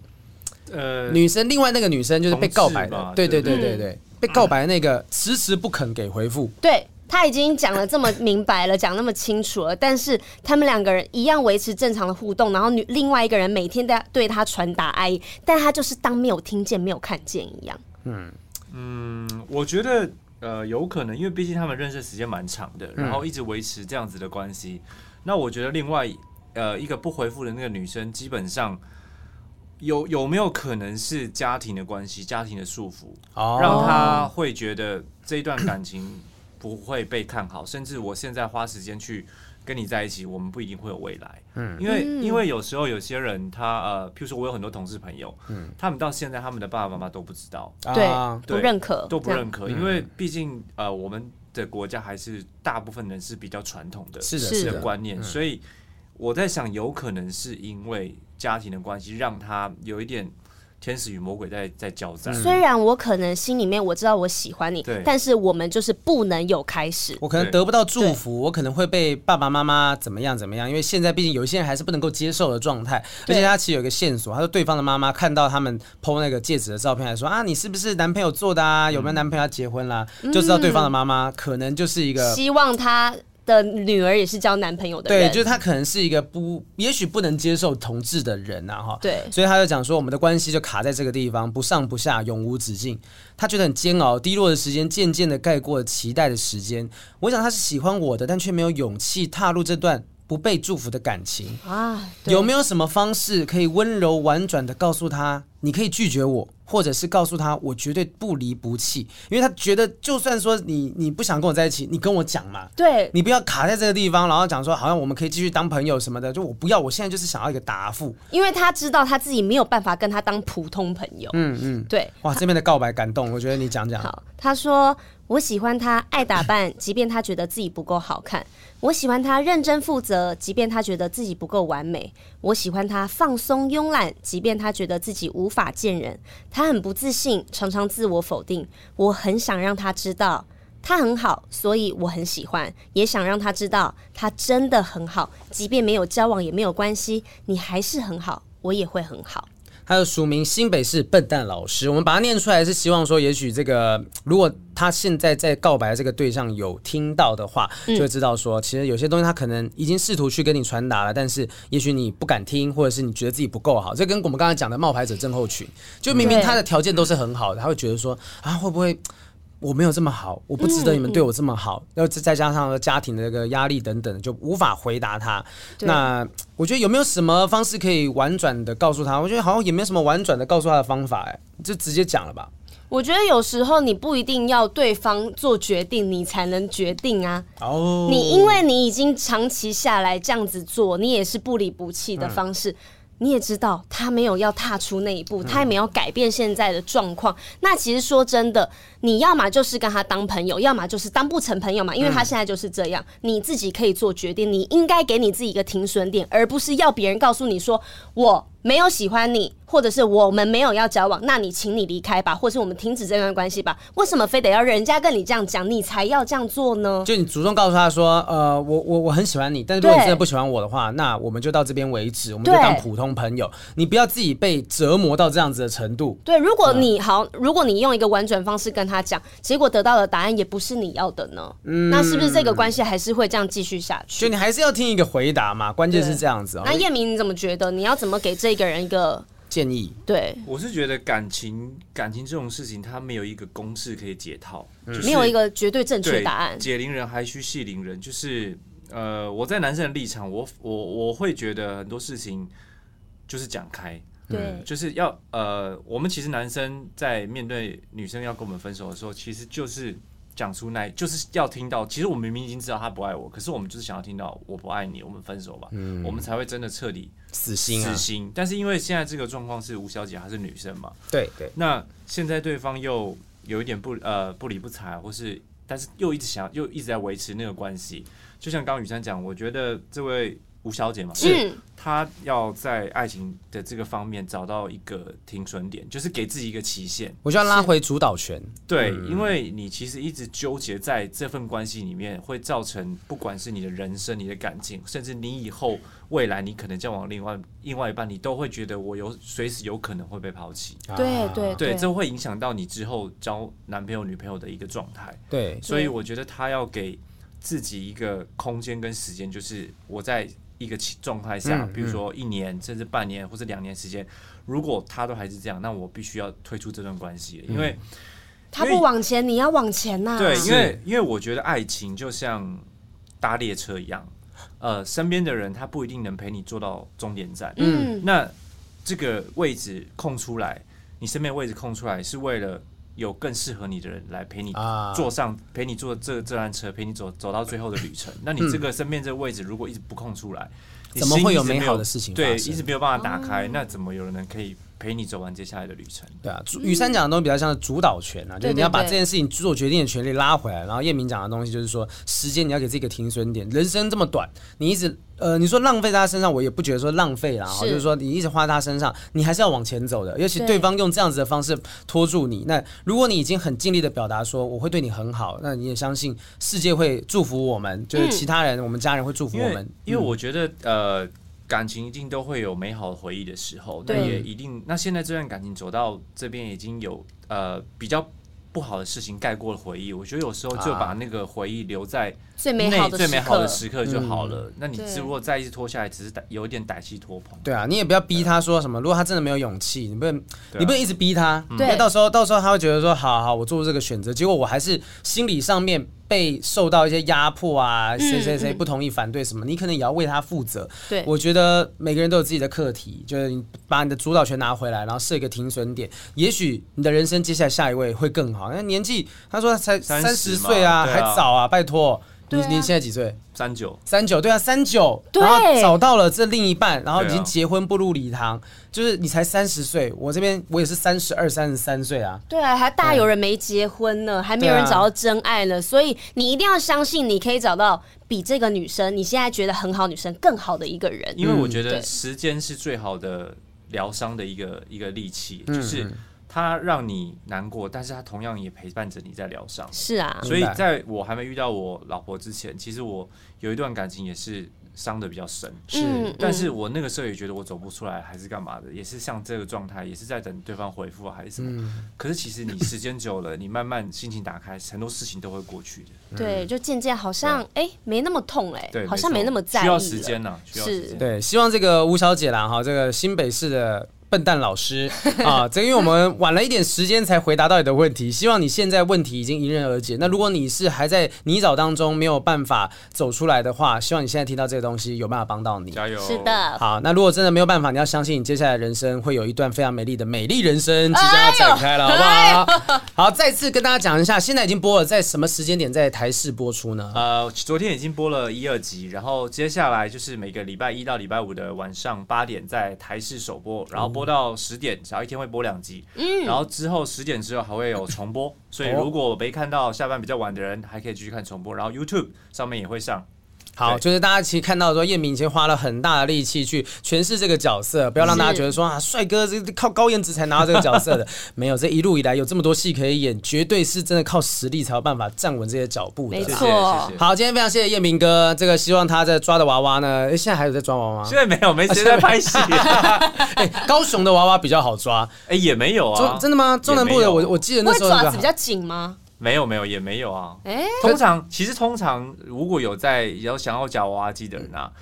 呃，女生另外那个女生就是被告白的，对对对对对，嗯、被告白的那个迟迟不肯给回复，对。他已经讲了这么明白了，讲那么清楚了，但是他们两个人一样维持正常的互动，然后女另外一个人每天在对他传达爱意，但他就是当没有听见、没有看见一样。嗯嗯，我觉得呃有可能，因为毕竟他们认识时间蛮长的，然后一直维持这样子的关系。嗯、那我觉得另外呃一个不回复的那个女生，基本上有有没有可能是家庭的关系、家庭的束缚，哦、让他会觉得这一段感情。不会被看好，甚至我现在花时间去跟你在一起，我们不一定会有未来。嗯，因为因为有时候有些人他呃，譬如说我有很多同事朋友，嗯，他们到现在他们的爸爸妈妈都不知道，对，不认可，都不认可，因为毕竟呃，我们的国家还是大部分人是比较传统的，是的，是的。观念，所以我在想，有可能是因为家庭的关系，让他有一点。天使与魔鬼在在交战。虽然我可能心里面我知道我喜欢你，但是我们就是不能有开始。我可能得不到祝福，我可能会被爸爸妈妈怎么样怎么样。因为现在毕竟有一些人还是不能够接受的状态。而且他其实有一个线索，他说对方的妈妈看到他们 PO 那个戒指的照片，还说啊，你是不是男朋友做的啊？有没有男朋友要结婚啦？就知道对方的妈妈可能就是一个希望他。的女儿也是交男朋友的人，对，就是他可能是一个不，也许不能接受同志的人呐，哈，对，所以他就讲说，我们的关系就卡在这个地方，不上不下，永无止境。他觉得很煎熬，低落的时间渐渐的盖过了期待的时间。我想他是喜欢我的，但却没有勇气踏入这段不被祝福的感情啊。有没有什么方式可以温柔婉转的告诉他，你可以拒绝我？或者是告诉他，我绝对不离不弃，因为他觉得，就算说你你不想跟我在一起，你跟我讲嘛，对，你不要卡在这个地方，然后讲说好像我们可以继续当朋友什么的，就我不要，我现在就是想要一个答复，因为他知道他自己没有办法跟他当普通朋友，嗯嗯，对，哇，这边的告白感动，我觉得你讲讲。好，他说。我喜欢他爱打扮，即便他觉得自己不够好看；我喜欢他认真负责，即便他觉得自己不够完美；我喜欢他放松慵懒，即便他觉得自己无法见人。他很不自信，常常自我否定。我很想让他知道他很好，所以我很喜欢，也想让他知道他真的很好。即便没有交往也没有关系，你还是很好，我也会很好。还有署名新北市笨蛋老师，我们把它念出来是希望说，也许这个如果他现在在告白的这个对象有听到的话，就会知道说，其实有些东西他可能已经试图去跟你传达了，但是也许你不敢听，或者是你觉得自己不够好。这跟我们刚才讲的冒牌者症候群，就明明他的条件都是很好的，他会觉得说啊，会不会？我没有这么好，我不值得你们对我这么好，然后再加上家庭的这个压力等等，就无法回答他。那我觉得有没有什么方式可以婉转的告诉他？我觉得好像也没有什么婉转的告诉他的方法，哎，就直接讲了吧。我觉得有时候你不一定要对方做决定，你才能决定啊。哦，你因为你已经长期下来这样子做，你也是不离不弃的方式。你也知道他没有要踏出那一步，他也没有改变现在的状况。那其实说真的，你要么就是跟他当朋友，要么就是当不成朋友嘛。因为他现在就是这样，你自己可以做决定。你应该给你自己一个停损点，而不是要别人告诉你说我没有喜欢你。或者是我们没有要交往，那你请你离开吧，或者是我们停止这段关系吧。为什么非得要人家跟你这样讲，你才要这样做呢？就你主动告诉他说，呃，我我我很喜欢你，但是如果你真的不喜欢我的话，那我们就到这边为止，我们就当普通朋友。你不要自己被折磨到这样子的程度。对，如果你好，如果你用一个婉转方式跟他讲，结果得到的答案也不是你要的呢，嗯，那是不是这个关系还是会这样继续下去？就你还是要听一个回答嘛，关键是这样子哦。那叶明你怎么觉得？你要怎么给这个人一个？建议对，我是觉得感情感情这种事情，它没有一个公式可以解套，嗯，没有一个绝对正确答案。解铃人还需系铃人，就是呃，我在男生的立场，我我我会觉得很多事情就是讲开，对，嗯，就是要呃，我们其实男生在面对女生要跟我们分手的时候，其实就是。讲出那，就是要听到。其实我们明明已经知道他不爱我，可是我们就是想要听到我不爱你，我们分手吧，嗯、我们才会真的彻底死心、啊。死心。但是因为现在这个状况是吴小姐还是女生嘛？对对。那现在对方又有一点不呃不理不睬，或是但是又一直想又一直在维持那个关系。就像刚刚雨珊讲，我觉得这位。吴小姐嘛，是她要在爱情的这个方面找到一个停损点，就是给自己一个期限。我就要拉回主导权。对，因为你其实一直纠结在这份关系里面，会造成不管是你的人生、你的感情，甚至你以后未来你可能交往另外另外一半，你都会觉得我有随时有可能会被抛弃。对对对，这会影响到你之后交男朋友、女朋友的一个状态。对，所以我觉得他要给自己一个空间跟时间，就是我在。一个状态下，比如说一年甚至半年或者两年时间，如果他都还是这样，那我必须要退出这段关系，因为他不往前，你要往前呐。对，因为因为我觉得爱情就像搭列车一样，呃，身边的人他不一定能陪你坐到终点站，嗯，那这个位置空出来，你身边位置空出来是为了有更适合你的人来陪你坐上，陪你坐这这辆车，陪你走走到最后的旅程。那你这个身边这个位置如果一直不空出来，怎么会有美好的事情？对，一直没有办法打开，那怎么有人能可以？陪你走完接下来的旅程。对啊，雨山讲的东西比较像是主导权啊，就是你要把这件事情做决定的权利拉回来。然后叶明讲的东西就是说，时间你要给自己一个停损点。人生这么短，你一直呃，你说浪费在他身上，我也不觉得说浪费啦。哈，就是说你一直花在他身上，你还是要往前走的。尤其对方用这样子的方式拖住你，那如果你已经很尽力的表达说我会对你很好，那你也相信世界会祝福我们，就是其他人，我们家人会祝福我们。因为我觉得呃。感情一定都会有美好的回忆的时候，那也一定。那现在这段感情走到这边，已经有呃比较不好的事情盖过了回忆。我觉得有时候就把那个回忆留在最美好的最美好的时刻就好了。那你如果再一直拖下来，只是有一点歹气拖棚。对啊，你也不要逼他说什么。如果他真的没有勇气，你不能你不能一直逼他，因为到时候到时候他会觉得说，好好，我做出这个选择，结果我还是心理上面。被受到一些压迫啊，谁谁谁不同意、反对什么，你可能也要为他负责。对，我觉得每个人都有自己的课题，就是你把你的主导权拿回来，然后设一个停损点，也许你的人生接下来下一位会更好。那年纪，他说他才三十岁啊，还早啊，拜托。你你现在几岁？三九，三九，对啊，三九，然后找到了这另一半，然后已经结婚步入礼堂，就是你才三十岁，我这边我也是三十二、三十三岁啊。对啊，还大有人没结婚呢，还没有人找到真爱呢，所以你一定要相信，你可以找到比这个女生你现在觉得很好女生更好的一个人。因为我觉得时间是最好的疗伤的一个一个利器，就是。他让你难过，但是他同样也陪伴着你在疗伤。是啊，所以在我还没遇到我老婆之前，其实我有一段感情也是伤的比较深。是，但是我那个时候也觉得我走不出来，还是干嘛的，也是像这个状态，也是在等对方回复还是什么。可是其实你时间久了，你慢慢心情打开，很多事情都会过去的。对，就渐渐好像哎没那么痛哎，好像没那么在意。需要时间呐，是。对，希望这个吴小姐啦哈，这个新北市的。笨蛋老师 啊，这因为我们晚了一点时间才回答到你的问题，希望你现在问题已经迎刃而解。那如果你是还在泥沼当中没有办法走出来的话，希望你现在听到这个东西有办法帮到你。加油！是的。好，那如果真的没有办法，你要相信你接下来人生会有一段非常美丽的美丽人生即将要展开了，好不好？好，再次跟大家讲一下，现在已经播了，在什么时间点在台视播出呢？呃，昨天已经播了一二集，然后接下来就是每个礼拜一到礼拜五的晚上八点在台视首播，然后播到十点，只要一天会播两集，嗯，然后之后十点之后还会有重播，所以如果没看到下班比较晚的人，还可以继续看重播，然后 YouTube 上面也会上。好，就是大家其实看到说叶明已经花了很大的力气去诠释这个角色，不要让大家觉得说啊，帅哥这靠高颜值才拿到这个角色的，没有，这一路以来有这么多戏可以演，绝对是真的靠实力才有办法站稳这些脚步的。没错，好，今天非常谢谢叶明哥，这个希望他在抓的娃娃呢，现在还有在抓娃娃吗？现在没有，没时间在拍戏。哎，高雄的娃娃比较好抓，哎，也没有啊，真的吗？中南部的我我记得那时候爪子比较紧吗？没有没有也没有啊，欸、通常其实通常如果有在有想要夹娃娃机的人啊。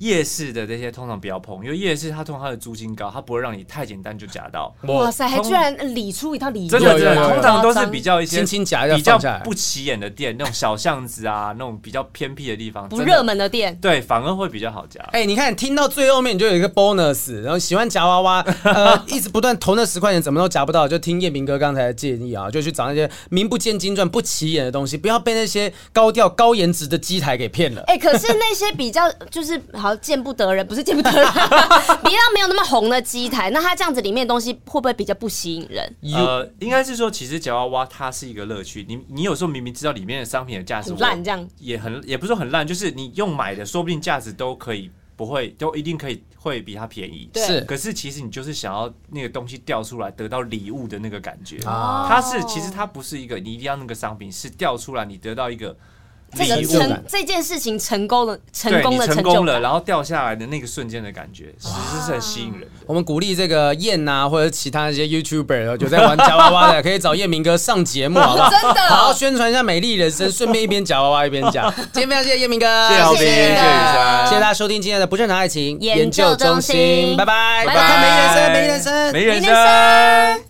夜市的这些通常比较碰，因为夜市它通常它的租金高，它不会让你太简单就夹到。哇塞，还居然理出一套理论。真的真的，通常都是比较一些轻轻夹比较不起眼的店，那种小巷子啊，那种比较偏僻的地方，不热门的店，对，反而会比较好夹。哎，你看，听到最后面你就有一个 bonus，然后喜欢夹娃娃，呃，一直不断投那十块钱，怎么都夹不到，就听叶明哥刚才的建议啊，就去找那些名不见经传、不起眼的东西，不要被那些高调高颜值的机台给骗了。哎，可是那些比较就是好见不得人。不是见不得人，比较没有那么红的机台，那它这样子里面的东西会不会比较不吸引人？呃，应该是说，其实夹娃娃它是一个乐趣。你你有时候明明知道里面的商品的价值很烂，这样也很也不是说很烂，就是你用买的，说不定价值都可以不会都一定可以会比它便宜。是，可是其实你就是想要那个东西掉出来得到礼物的那个感觉。它是其实它不是一个你一定要那个商品，是掉出来你得到一个。这个成这件事情成功了，成功了，成功了，然后掉下来的那个瞬间的感觉，其实是很吸引人的。我们鼓励这个燕呐，或者其他一些 YouTuber 有在玩夹娃娃的，可以找燕明哥上节目，好不好？真的，好好宣传一下美丽人生，顺便一边夹娃娃一边讲。今天非常谢谢燕明哥，谢谢，谢谢雨珊，谢谢大家收听今天的不正常爱情研究中心，拜拜，拜拜，看美丽人生，美丽人生，美丽人生。